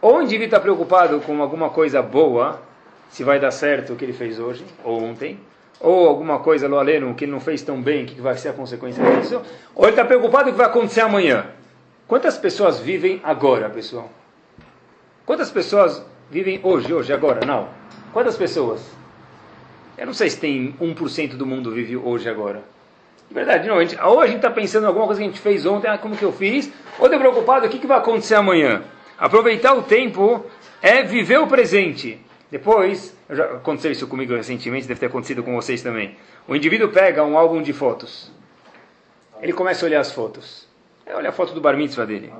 Ou o indivíduo está preocupado com alguma coisa boa, se vai dar certo o que ele fez hoje ou ontem, ou alguma coisa lo aleno que ele não fez tão bem, que vai ser a consequência disso, ou ele está preocupado com o que vai acontecer amanhã. Quantas pessoas vivem agora, pessoal? Quantas pessoas vivem hoje, hoje, agora? Não. Quantas pessoas? Eu não sei se tem 1% do mundo vive hoje, agora. De verdade, não. A gente, ou a gente está pensando em alguma coisa que a gente fez ontem, ah, como que eu fiz, ou está preocupado, o que, que vai acontecer amanhã? Aproveitar o tempo é viver o presente. Depois, já aconteceu isso comigo recentemente, deve ter acontecido com vocês também. O indivíduo pega um álbum de fotos. Ele começa a olhar as fotos. Olha a foto do bar mitzvah dele.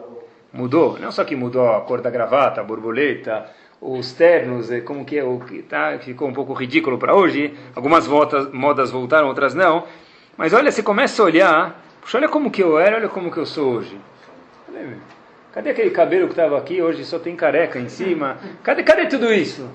Mudou? Não só que mudou a cor da gravata, a borboleta, os ternos, é, como que é o que tá, ficou um pouco ridículo para hoje. Algumas modas, modas voltaram, outras não. Mas olha, você começa a olhar, puxa, olha como que eu era, olha como que eu sou hoje. Cadê aquele cabelo que estava aqui? Hoje só tem careca em cima. Cadê, cadê tudo isso?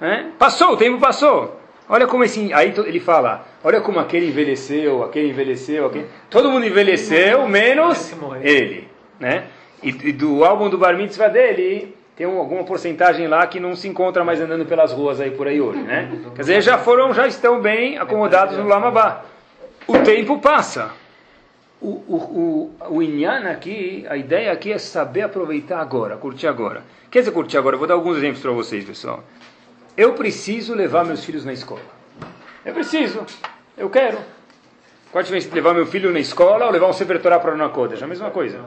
É? Passou, o tempo passou. Olha como esse, aí ele fala, olha como aquele envelheceu, aquele envelheceu, aquele, todo mundo envelheceu, menos ele, né? E, e do álbum do Bar Mitzvah dele, tem um, alguma porcentagem lá que não se encontra mais andando pelas ruas aí por aí hoje, né? Quer dizer, já foram, já estão bem acomodados no Lamabá. O tempo passa. O, o, o, o Inyan aqui, a ideia aqui é saber aproveitar agora, curtir agora. Quer dizer, curtir agora? Vou dar alguns exemplos para vocês, pessoal. Eu preciso levar meus filhos na escola. Eu preciso. Eu quero. Qual a diferença entre levar meu filho na escola ou levar um Torah para a Kodesh? É a mesma coisa.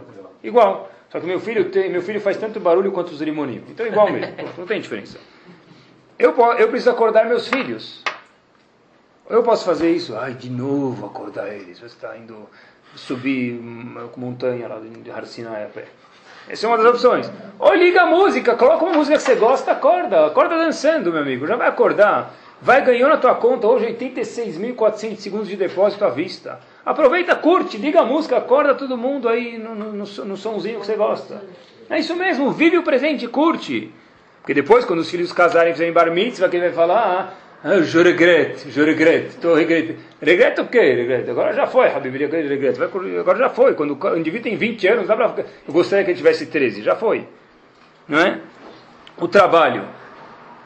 Igual. Só que meu filho, tem, meu filho faz tanto barulho quanto os limoninhos. Então é igual mesmo. Não tem diferença. Eu, eu preciso acordar meus filhos. Eu posso fazer isso. Ai, de novo acordar eles. Você está indo subir montanha lá de Har Sinai a pé. Essa é uma das opções. Ou liga a música, coloca uma música que você gosta, acorda. Acorda dançando, meu amigo. Já vai acordar. Vai ganhando na tua conta hoje 86.400 segundos de depósito à vista. Aproveita, curte, liga a música, acorda todo mundo aí no, no, no, somzinho que você gosta. É isso mesmo, vive o presente, curte. Porque depois, quando os filhos casarem e fizerem bar mitzvah, quem vai falar, ah, je regrette, je regrette, estou regretando. Regreta o quê? Regreta. Agora já foi, Habib, regreta. Agora já foi. Quando o indivíduo tem 20 anos, dá pra... eu gostaria que ele tivesse 13. Já foi. Não é? O trabalho.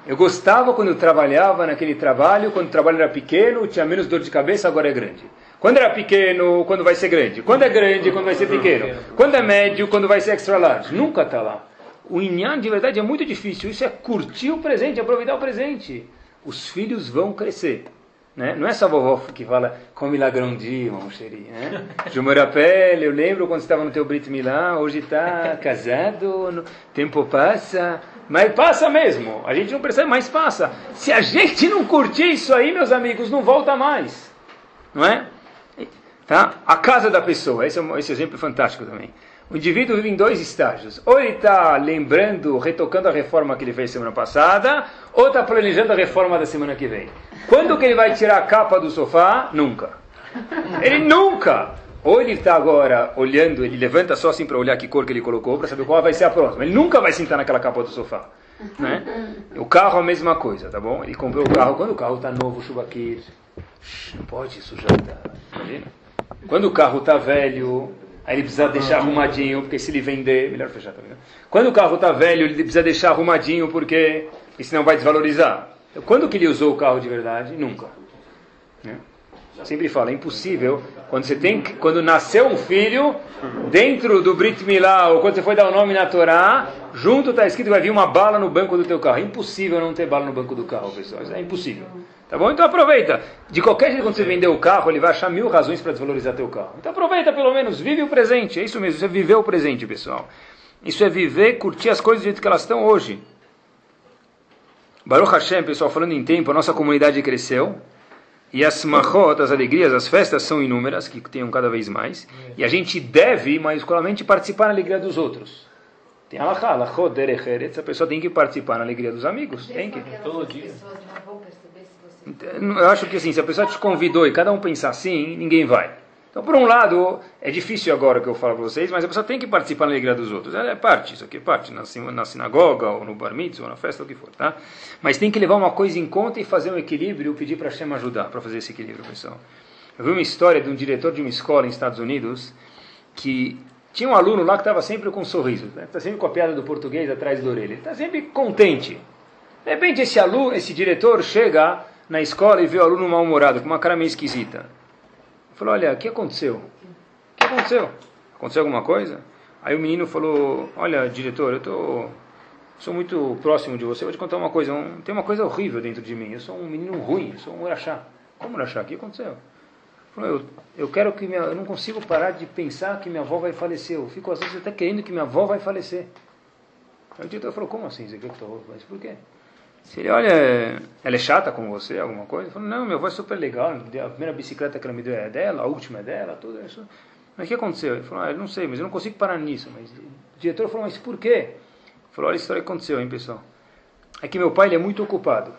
Eu gostava quando eu trabalhava naquele trabalho, quando o trabalho era pequeno, tinha menos dor de cabeça, agora é grande. Quando era pequeno, quando vai ser grande. Quando é grande, quando vai ser pequeno. Quando é médio, quando vai ser extra large. Nunca está lá. O inyan de verdade é muito difícil. Isso é curtir o presente, aproveitar o presente. Os filhos vão crescer. Né? Não é só a vovó que fala, come lá grandinho, Moncheri. Né? pele, eu lembro quando estava no teu Brit Milá, hoje está casado, no... tempo passa, mas passa mesmo. A gente não percebe, mas passa. Se a gente não curtir isso aí, meus amigos, não volta mais. Não é? Tá? A casa da pessoa, esse, é um, esse exemplo é fantástico também. O indivíduo vive em dois estágios. Ou ele está lembrando, retocando a reforma que ele fez semana passada, ou está planejando a reforma da semana que vem. Quando que ele vai tirar a capa do sofá? Nunca. Ele nunca! Ou ele está agora olhando, ele levanta só assim para olhar que cor que ele colocou, para saber qual vai ser a próxima. Ele nunca vai sentar naquela capa do sofá. Né? O carro a mesma coisa, tá bom? Ele comprou o carro, quando o carro está novo, chuva aqui, não pode sujar, tá vendo? Quando o carro está velho, aí ele precisa deixar arrumadinho, porque se ele vender, melhor fechar, tá vendo? Quando o carro está velho, ele precisa deixar arrumadinho, porque senão vai desvalorizar. Então, quando que ele usou o carro de verdade? Nunca. Né? Sempre falo, é impossível. Quando você tem, quando nasceu um filho, dentro do Brit Milá, ou quando você foi dar o nome na Torá, junto está escrito vai vir uma bala no banco do teu carro. É impossível não ter bala no banco do carro, pessoal. É impossível. Tá bom? Então aproveita. De qualquer jeito, quando você vender o carro, ele vai achar mil razões para desvalorizar teu carro. Então aproveita pelo menos, vive o presente. É isso mesmo, isso é viver o presente, pessoal. Isso é viver, curtir as coisas do jeito que elas estão hoje. Baruch Hashem, pessoal, falando em tempo, a nossa comunidade cresceu. E as mahot, as alegrias, as festas são inúmeras, que tenham cada vez mais. E a gente deve, maiusculamente, participar na alegria dos outros. Tem alahá, alahot, derech, a pessoa tem que participar na alegria dos amigos. Tem que.
Todo dia.
Eu acho que assim, se a pessoa te convidou e cada um pensar assim, ninguém vai. Então, por um lado, é difícil agora que eu falo para vocês, mas a pessoa tem que participar na alegria dos outros. É parte, isso aqui é parte, na, na sinagoga, ou no bar mitzvah, ou na festa, o que for, tá? Mas tem que levar uma coisa em conta e fazer um equilíbrio, pedir para Hashem ajudar para fazer esse equilíbrio, pessoal. Eu vi uma história de um diretor de uma escola em Estados Unidos, que tinha um aluno lá que estava sempre com um sorriso, está né? sempre com a piada do português atrás da orelha, está sempre contente. De repente, esse aluno, esse diretor chega na escola e vê o aluno mal-humorado, com uma cara meio esquisita. Falou, olha, o que aconteceu? O que aconteceu? Aconteceu alguma coisa? Aí o menino falou, olha, diretor, eu tô, sou muito próximo de você, vou te contar uma coisa, um, tem uma coisa horrível dentro de mim, eu sou um menino ruim, eu sou um urachá. Como urachá? O que aconteceu? Falou, eu, eu quero que minha, eu não consigo parar de pensar que minha avó vai falecer, eu fico às vezes até querendo que minha avó vai falecer. Aí o diretor falou, como assim? Faleça? Por quê? Se ele olha, ela é chata com você, alguma coisa? Falou, não, meu avó é super legal, a primeira bicicleta que ela me deu é dela, a última é dela, tudo isso. Mas o que aconteceu? Ele falou, ah, não sei, mas eu não consigo parar nisso. Mas o diretor falou, mas por quê? Ele falou, olha a história que aconteceu, hein, pessoal. É que meu pai ele é muito ocupado.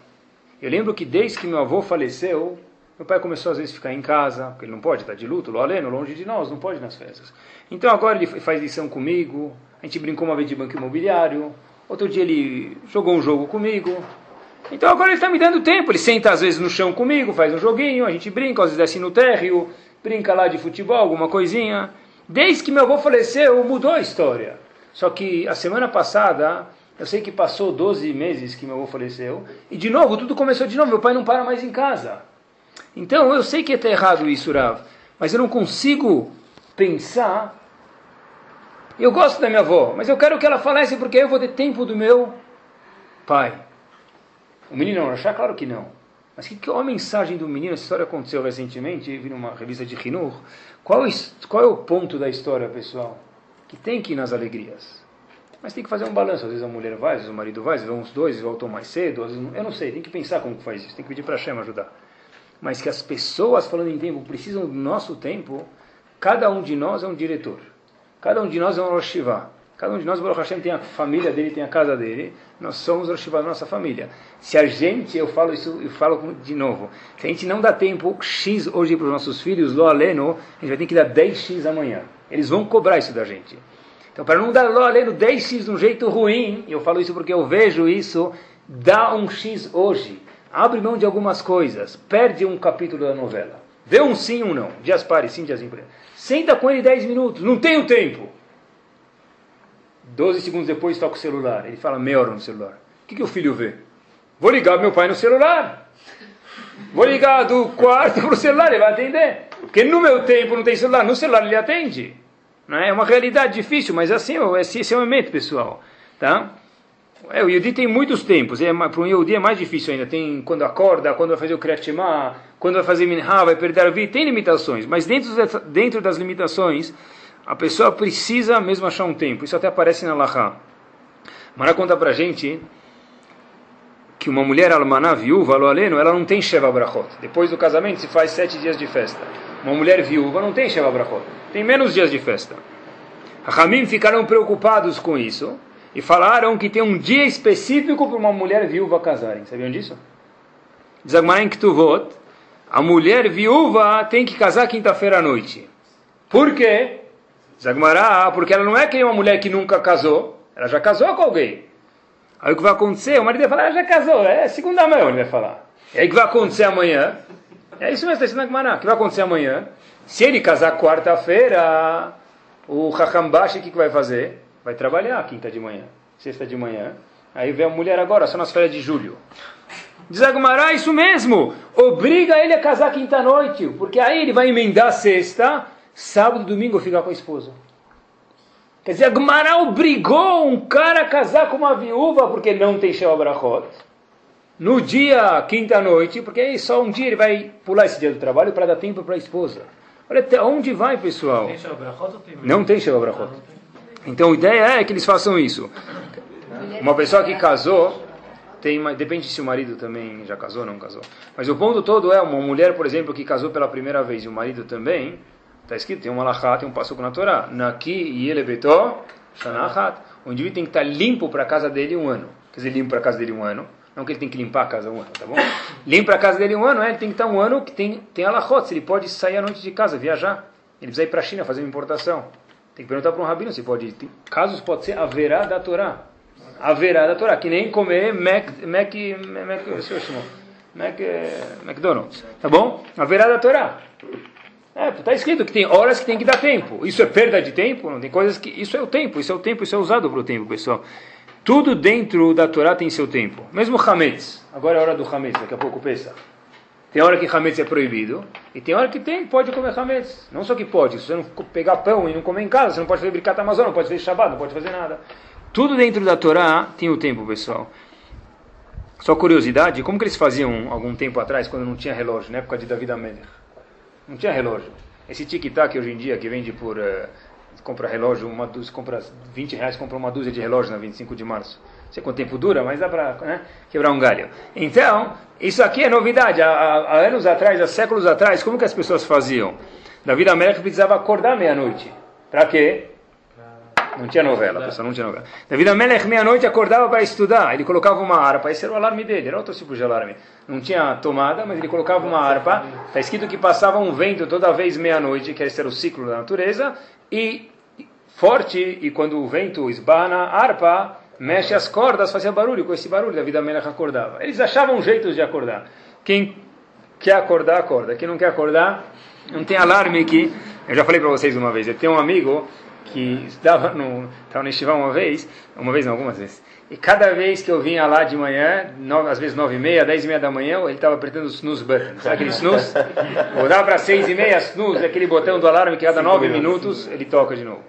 Eu lembro que desde que meu avô faleceu, meu pai começou às vezes a ficar em casa, porque ele não pode estar de luto, aleno, longe de nós, não pode nas festas. Então agora ele faz lição comigo, A gente brincou uma vez de banco imobiliário. Outro dia ele jogou um jogo comigo. Então agora ele está me dando tempo. Ele senta às vezes no chão comigo, faz um joguinho, a gente brinca, às vezes desce no térreo, brinca lá de futebol, alguma coisinha. Desde que meu avô faleceu, mudou a história. Só que a semana passada, eu sei que passou 12 meses que meu avô faleceu, e de novo, tudo começou de novo, meu pai não para mais em casa. Então, eu sei que está errado isso, Rav, mas eu não consigo pensar. Eu gosto da minha avó, mas eu quero que ela falece porque eu vou ter tempo do meu pai. O menino não achar? Claro que não. Mas que, qual a mensagem do menino? Essa história aconteceu recentemente, vi numa revista de Hinur. Qual, qual é o ponto da história, pessoal? Que tem que ir nas alegrias. Mas tem que fazer um balanço. Às vezes a mulher vai, às vezes o marido vai, às vezes vão os dois, voltam mais cedo. Vezes, eu não sei, tem que pensar como que faz isso. Tem que pedir para a Shem ajudar. Mas que as pessoas, falando em tempo, precisam do nosso tempo. Cada um de nós é um diretor. Cada um de nós é um Rosh Cada um de nós, Baruch Hashem, tem a família dele, tem a casa dele. Nós somos o Rosh da nossa família. Se a gente, eu falo isso, eu falo de novo, se a gente não dá tempo X hoje para os nossos filhos, lo aleno, a gente vai ter que dar 10X amanhã. Eles vão cobrar isso da gente. Então, para não dar lo aleno 10X de um jeito ruim, eu falo isso porque eu vejo isso, dá um X hoje. Abre mão de algumas coisas, perde um capítulo da novela. Vê um sim um não. Dias pares, sim, dias impares. Senta com ele 10 minutos, não tenho tempo. 12 segundos depois toca o celular. Ele fala meia hora no celular. O que, que o filho vê? Vou ligar meu pai no celular. Vou ligar do quarto para o celular, ele vai atender. Porque no meu tempo não tem celular, no celular ele atende. É? é uma realidade difícil, mas assim, esse é o momento, pessoal. Tá? É, o Yudi tem muitos tempos, é, para um Yudi é mais difícil ainda. Tem quando acorda, quando vai fazer o Kriyat quando vai fazer Minha, vai perder a vida, tem limitações. Mas dentro, dentro das limitações, a pessoa precisa mesmo achar um tempo. Isso até aparece na Laha. Mara conta pra gente que uma mulher almaná viúva, aleno, ela não tem Sheva Brachot. Depois do casamento se faz sete dias de festa. Uma mulher viúva não tem Sheva Brachot. Tem menos dias de festa. Ramim ficaram preocupados com isso e falaram que tem um dia específico para uma mulher viúva casarem. Sabiam disso? Diz Agmarem Ktuvot, a mulher viúva tem que casar quinta-feira à noite. Por quê? Zagmará, porque ela não é que uma mulher que nunca casou, ela já casou com alguém. Aí o que vai acontecer? O marido vai falar, ela já casou, é segunda mão, ele vai falar. E aí o que vai acontecer amanhã? É isso mesmo, está na O que vai acontecer amanhã? Se ele casar quarta-feira, o Hakambashi, o que, que vai fazer? Vai trabalhar quinta de manhã, sexta de manhã. Aí vem a mulher agora, só nas férias de julho. Diz Agmará, isso mesmo. Obriga ele a casar quinta-noite, porque aí ele vai emendar sexta sábado e domingo ficar com a esposa. Quer dizer, Agmará obrigou um cara a casar com uma viúva porque não tem Sheva Brachot. No dia quinta-noite, porque aí só um dia ele vai pular esse dia do trabalho para dar tempo para a esposa. Olha até onde vai, pessoal.
Tem
não tem Sheva Brachot. Então a ideia é que eles façam isso. Uma pessoa que casou, tem, depende se o marido também já casou ou não casou. Mas o ponto todo é uma mulher, por exemplo, que casou pela primeira vez e o marido também, Está escrito, tem um malachá, tem um passo na Torá. Naki e ele beto shanachat. O indivíduo tem que estar limpo para a casa dele um ano. Quer dizer, limpo para a casa dele um ano. Não que ele tem que limpar a casa um ano, tá bom? Limpo para a casa dele um ano, é, ele tem que estar um ano que tem, tem alachot. Se ele pode sair à noite de casa, viajar. Ele precisa ir para a China fazer uma importação. Tem que perguntar para um rabino se pode ir. Tem, casos pode ser haverá da Torá. Haverá da Torá. Que nem comer Mac, Mac, Mac, Mac, Mac, McDonald's. Tá bom? Haverá da Torá. É, está escrito que tem horas que tem que dar tempo. Isso é perda de tempo? Não tem coisas que. Isso é o tempo, isso é o tempo, isso é usado para o tempo, pessoal. Tudo dentro da Torá tem seu tempo. Mesmo Hametz. Agora é a hora do Hametz, daqui a pouco pensa. Tem hora que Hametz é proibido. E tem hora que tem, pode comer Hametz. Não só que pode, se você não pegar pão e não comer em casa, você não pode fazer bricata Amazon, não pode fazer Shabbat, não pode fazer nada. Tudo dentro da Torá tem o tempo, pessoal. Só curiosidade, como que eles faziam algum tempo atrás, quando não tinha relógio, na época de David Amelech? Não tinha relógio. Esse tic-tac hoje em dia que vende por. Uh, compra relógio, uma dúzia, compra 20 reais, compra uma dúzia de relógios na 25 de março. Não sei quanto tempo dura, mas dá para né, quebrar um galho. Então, isso aqui é novidade. Há, há, anos atrás, há séculos atrás, como que as pessoas faziam? Davi América precisava acordar meia-noite. Para quê? Não tinha novela, pessoal, não tinha novela. David Amelech, meia-noite, acordava para estudar. Ele colocava uma harpa, esse era o alarme dele, era outro tipo de alarme. Não tinha tomada, mas ele colocava uma harpa. Está escrito que passava um vento toda vez meia-noite, que esse era o ciclo da natureza, e forte e quando o vento esbarra na harpa, mexe as cordas, fazia barulho. Com esse barulho, Davi Amelech acordava. Eles achavam jeitos de acordar. Quem quer acordar, acorda. Quem não quer acordar, não tem alarme aqui. Eu já falei para vocês uma vez, eu tenho um amigo que estava no, estava no uma vez, uma vez não, algumas vezes. E cada vez que eu vinha lá de manhã, nove, às vezes nove e meia, dez e meia da manhã, ele estava apertando o snooze button. Sabe aquele snooze? Dar para seis e meia, snooze, aquele botão do alarme que cada nove minutos ele toca de novo.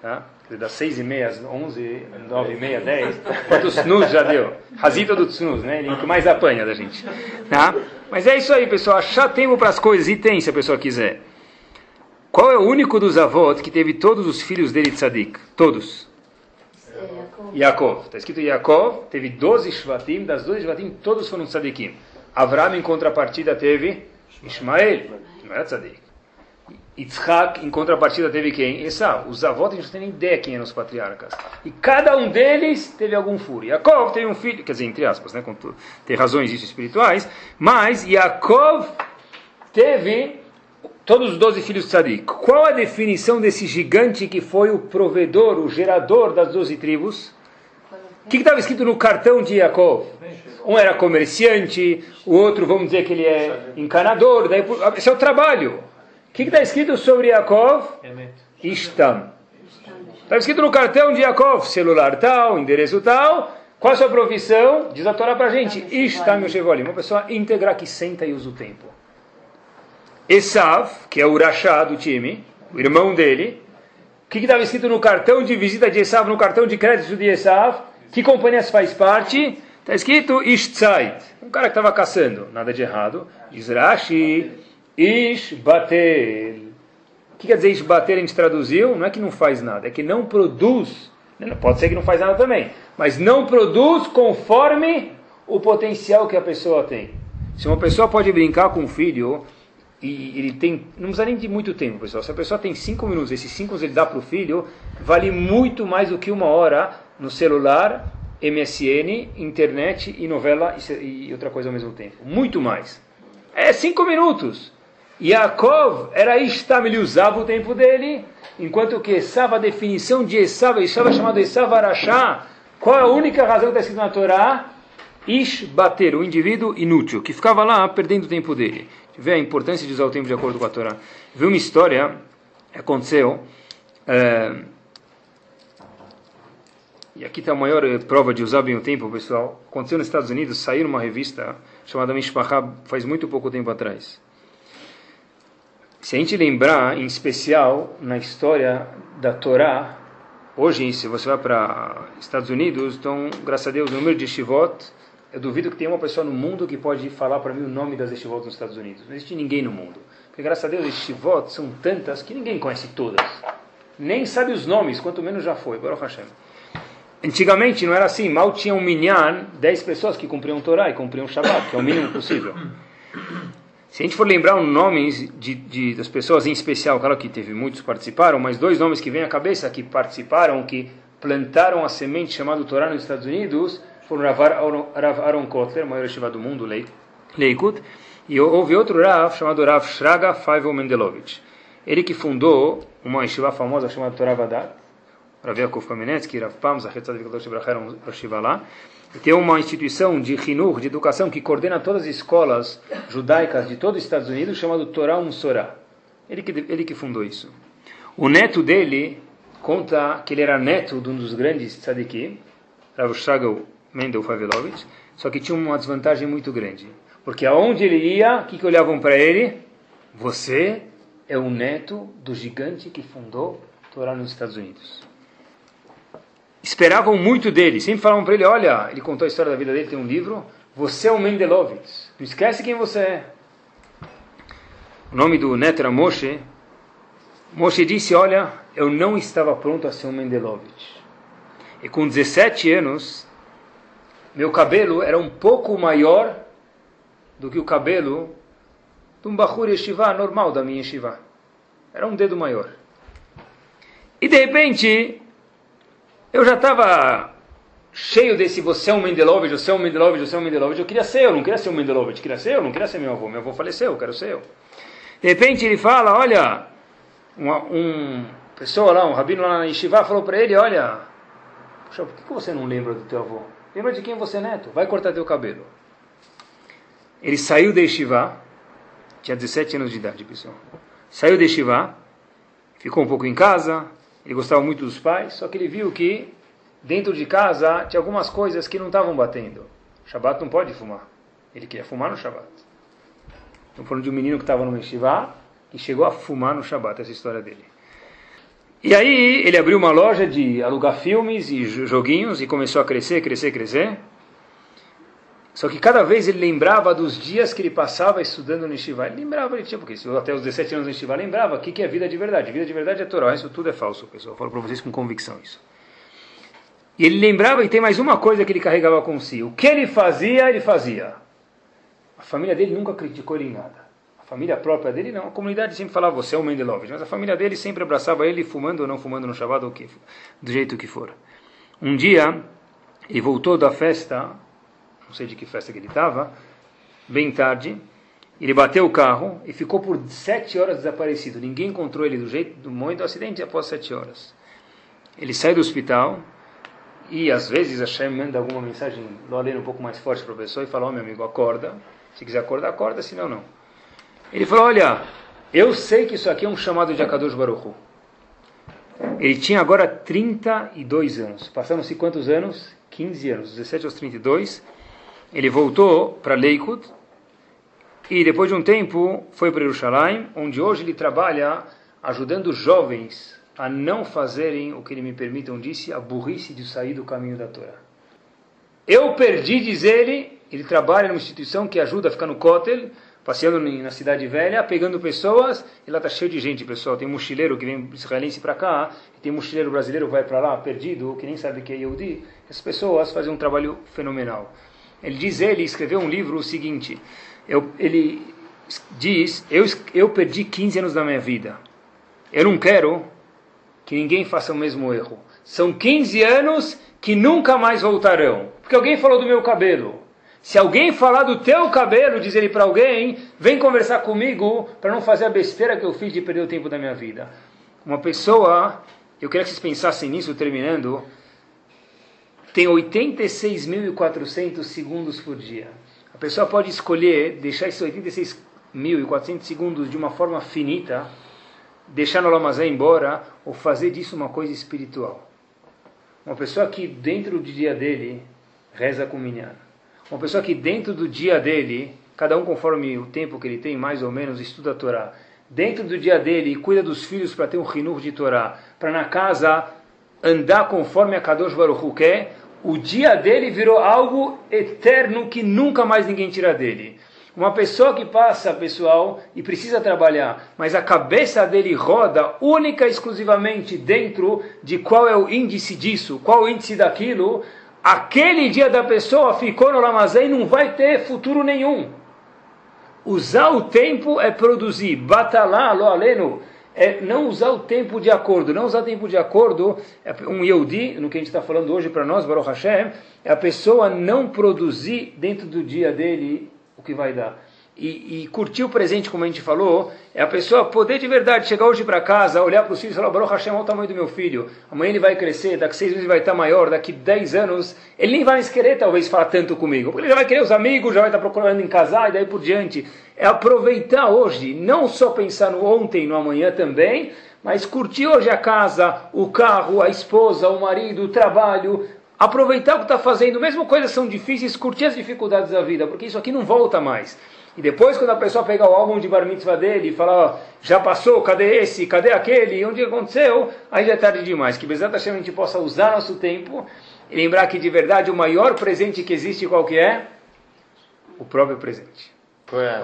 Tá? Das seis e meia às onze, nove e meia, dez. Quantos snooze já deu? Razito do snooze, né? Ele que mais apanha da gente. Tá? Mas é isso aí, pessoal. Achar tempo para as coisas e tem, se a pessoa quiser. Qual é o único dos avós que teve todos os filhos dele tzadik? Todos. Yaakov. Está escrito Yaakov, teve 12 Shvatim, das 12 Shvatim todos foram tzadikim. Avram, em contrapartida, teve Ismael, que não era tzadik. Yitzhak, em contrapartida, teve quem? Esau. Os avós, a gente não tem nem ideia quem eram os patriarcas. E cada um deles teve algum furo. Yaakov teve um filho, quer dizer, entre aspas, né, tem razões disso espirituais, mas Yaakov teve todos os doze filhos de Tzadik. Qual a definição desse gigante que foi o provedor, o gerador das doze tribos? O que estava escrito no cartão de Yaakov? Um era comerciante, o outro, vamos dizer que ele é encanador, daí, esse é o trabalho. O que está escrito sobre Yaakov? Ishtam. Está escrito no cartão de Yaakov, celular tal, endereço tal. Qual a sua profissão? Diz a Torá para a gente. Ishtam Yoshevolim. Uma pessoa íntegra que senta e usa o tempo. Esav, que é o Urachá do time, o irmão dele. O que estava escrito no cartão de visita de Esav, no cartão de crédito de Esav? Que companhias faz parte? Está escrito Ishtzait. Um cara que estava caçando. Nada de errado. Diz Rashi. Ishbatel. O que quer dizer Ishbatel? A gente traduziu. Não é que não faz nada. É que não produz. Pode ser que não faz nada também. Mas não produz conforme o potencial que a pessoa tem. Se uma pessoa pode brincar com o filho e ele tem, não precisa nem de muito tempo, pessoal. Se a pessoa tem cinco minutos, esses cinco ele dá para o filho, vale muito mais do que uma hora no celular, MSN, internet e novela e outra coisa ao mesmo tempo. Muito mais. É cinco minutos. Yaakov era Ishtam, ele usava o tempo dele, enquanto que Esav, a definição de Esav, Esav é chamado Esav Arashá. Qual é a única razão que está escrito na Torá? Ish bater, o indivíduo inútil, que ficava lá perdendo o tempo dele vê a importância de usar o tempo de acordo com a Torá. Vi uma história, aconteceu, é, e aqui está a maior eh, prova de usar bem o tempo, pessoal. Aconteceu nos Estados Unidos, saiu numa revista chamada Mishpachah faz muito pouco tempo atrás. Se a gente lembrar, em especial, na história da Torá, hoje, se você vai para Estados Unidos, então, graças a Deus, o número de Shivot eu duvido que tenha uma pessoa no mundo que pode falar para mim o nome das estivot nos Estados Unidos. Não existe ninguém no mundo. Porque, graças a Deus, estivot são tantas que ninguém conhece todas. Nem sabe os nomes, quanto menos já foi. Baruch Hashem. Antigamente não era assim. Mal tinha um minyan, 10 pessoas que cumpriam Torá e cumpriam Shabbat, que é o mínimo possível. Se a gente for lembrar os nomes de, de, das pessoas em especial, claro que teve muitos que participaram, mas dois nomes que vêm à cabeça que participaram, que plantaram a semente chamada Torá nos Estados Unidos, foram Rav Aaron Kotler, maior yeshiva do mundo, Leikut, e houve outro Rav chamado Rav Shraga Faivel Mendelovich. Ele que fundou uma yeshiva famosa chamada Torah Vadat, Rav Yaakov Kamenetsky, Rav Pam, Kadosh Ibrahim eram yeshiva lá, e tem uma instituição de Hinur, de educação, que coordena todas as escolas judaicas de todos os Estados Unidos, chamado Torah Umsorah. Ele que, ele que fundou isso. O neto dele conta que ele era neto de um dos grandes tzadikim, Rav Shraga Mendel Favelovich, só que tinha uma desvantagem muito grande. Porque aonde ele ia, o que, que olhavam para ele? Você é o neto do gigante que fundou Torá nos Estados Unidos. Esperavam muito dele, sempre falavam para ele: Olha, ele contou a história da vida dele, tem um livro. Você é o Mendelovitz. Não esquece quem você é. O nome do neto era Moshe. Moshe disse: Olha, eu não estava pronto a ser um Mendelovitz. E com 17 anos, meu cabelo era um pouco maior do que o cabelo de um Bahur Yeshiva normal da minha Yeshiva. Era um dedo maior. E de repente, eu já estava cheio desse você é um Mendelovich, você é um Mendelovich, você é um Mendelovich. Eu queria ser, eu não queria ser um Mendelovich, eu queria ser eu, não queria ser meu avô. Meu avô faleceu, eu quero ser eu. De repente ele fala, olha, um, um pessoa lá, um rabino lá na Yeshiva, falou para ele, olha, por que você não lembra do teu avô? Lembra de quem você é neto? Vai cortar teu cabelo. Ele saiu da Yeshiva, tinha 17 anos de idade, pessoal. Saiu da Yeshiva, ficou um pouco em casa, ele gostava muito dos pais, só que ele viu que dentro de casa tinha algumas coisas que não estavam batendo. Shabat não pode fumar. Ele queria fumar no Shabat. Estamos falando de um menino que estava no Yeshiva e chegou a fumar no Shabat, essa história dele. E aí ele abriu uma loja de alugar filmes e joguinhos e começou a crescer, crescer, crescer. Só que cada vez ele lembrava dos dias que ele passava estudando no Yeshiva. Ele lembrava, ele tinha, porque até os 17 anos no Yeshiva, lembrava o que, que é vida de verdade. Vida de verdade é Torá, isso tudo é falso, pessoal. Eu falo para vocês com convicção isso. E ele lembrava, e tem mais uma coisa que ele carregava com si. O que ele fazia, ele fazia. A família dele nunca criticou ele em nada família própria dele não. A comunidade sempre falava, você é o Mendelovitch. Mas a família dele sempre abraçava ele, fumando ou não fumando no Shabbat, ou que, do jeito que for. Um dia, ele voltou da festa, não sei de que festa que ele estava, bem tarde, ele bateu o carro e ficou por sete horas desaparecido. Ninguém encontrou ele do jeito do momento do acidente após sete horas. Ele sai do hospital e às vezes a Shem manda alguma mensagem, lo um pouco mais forte para a pessoa e fala: Ó oh, meu amigo, acorda. Se quiser acordar, acorda, senão não. Ele falou: Olha, eu sei que isso aqui é um chamado de Akadosh Baruchu. Ele tinha agora 32 anos. Passaram-se quantos anos? 15 anos, 17 aos 32. Ele voltou para Leikut e depois de um tempo foi para Jerusalém, onde hoje ele trabalha ajudando jovens a não fazerem o que ele me permitam disse, a burrice de sair do caminho da Torá. Eu perdi, diz ele, ele trabalha numa instituição que ajuda a ficar no Kotel, passeando na cidade velha, pegando pessoas, e lá está cheio de gente, pessoal. Tem mochileiro que vem israelense para cá, tem mochileiro brasileiro que vai para lá, perdido, que nem sabe que é Yehudi. Essas pessoas fazem um trabalho fenomenal. Ele diz, ele escreveu um livro o seguinte, eu, ele diz, eu, eu perdi 15 anos da minha vida. Eu não quero que ninguém faça o mesmo erro. São 15 anos que nunca mais voltarão. Porque alguém falou do meu cabelo. Se alguém falar do teu cabelo, diz ele para alguém, vem conversar comigo para não fazer a besteira que eu fiz de perder o tempo da minha vida. Uma pessoa, eu queria que vocês pensassem nisso terminando, tem 86.400 segundos por dia. A pessoa pode escolher deixar esses 86.400 segundos de uma forma finita, deixar no armazém embora, ou fazer disso uma coisa espiritual. Uma pessoa que dentro do dia dele reza com minyan uma pessoa que dentro do dia dele, cada um conforme o tempo que ele tem, mais ou menos, estuda a Torá. Dentro do dia dele, cuida dos filhos para ter um rinur de Torá. Para na casa andar conforme a Kadosh Baruch Hu quer. O dia dele virou algo eterno que nunca mais ninguém tira dele. Uma pessoa que passa, pessoal, e precisa trabalhar, mas a cabeça dele roda única e exclusivamente dentro de qual é o índice disso, qual é o índice daquilo, aquele dia da pessoa ficou no armazém não vai ter futuro nenhum. Usar o tempo é produzir. Batalá, lo aleno, é não usar o tempo de acordo. Não usar tempo de acordo, é um Yehudi, no que a gente está falando hoje para nós, Baruch Hashem, é a pessoa não produzir dentro do dia dele o que vai dar e, e, curtir o presente, como a gente falou, é a pessoa poder de verdade chegar hoje para casa, olhar para os filhos e falar: Baruch Hashem, olha o tamanho do meu filho. Amanhã ele vai crescer, daqui seis meses ele vai estar maior, daqui dez anos ele nem vai mais querer talvez falar tanto comigo, porque ele já vai querer os amigos, já vai estar procurando em casar e daí por diante. É aproveitar hoje, não só pensar no ontem no amanhã também, mas curtir hoje a casa, o carro, a esposa, o marido, o trabalho, aproveitar o que está fazendo, mesmo coisas são difíceis, curtir as dificuldades da vida, porque isso aqui não volta mais. E depois, quando a pessoa pega o álbum de bar mitzvah dele e fala, já passou, cadê esse, cadê aquele, onde aconteceu, aí já é tarde demais. Que Bezat Hashem a gente possa usar nosso tempo e lembrar que de verdade o maior presente que existe qual que é? O próprio presente.
É.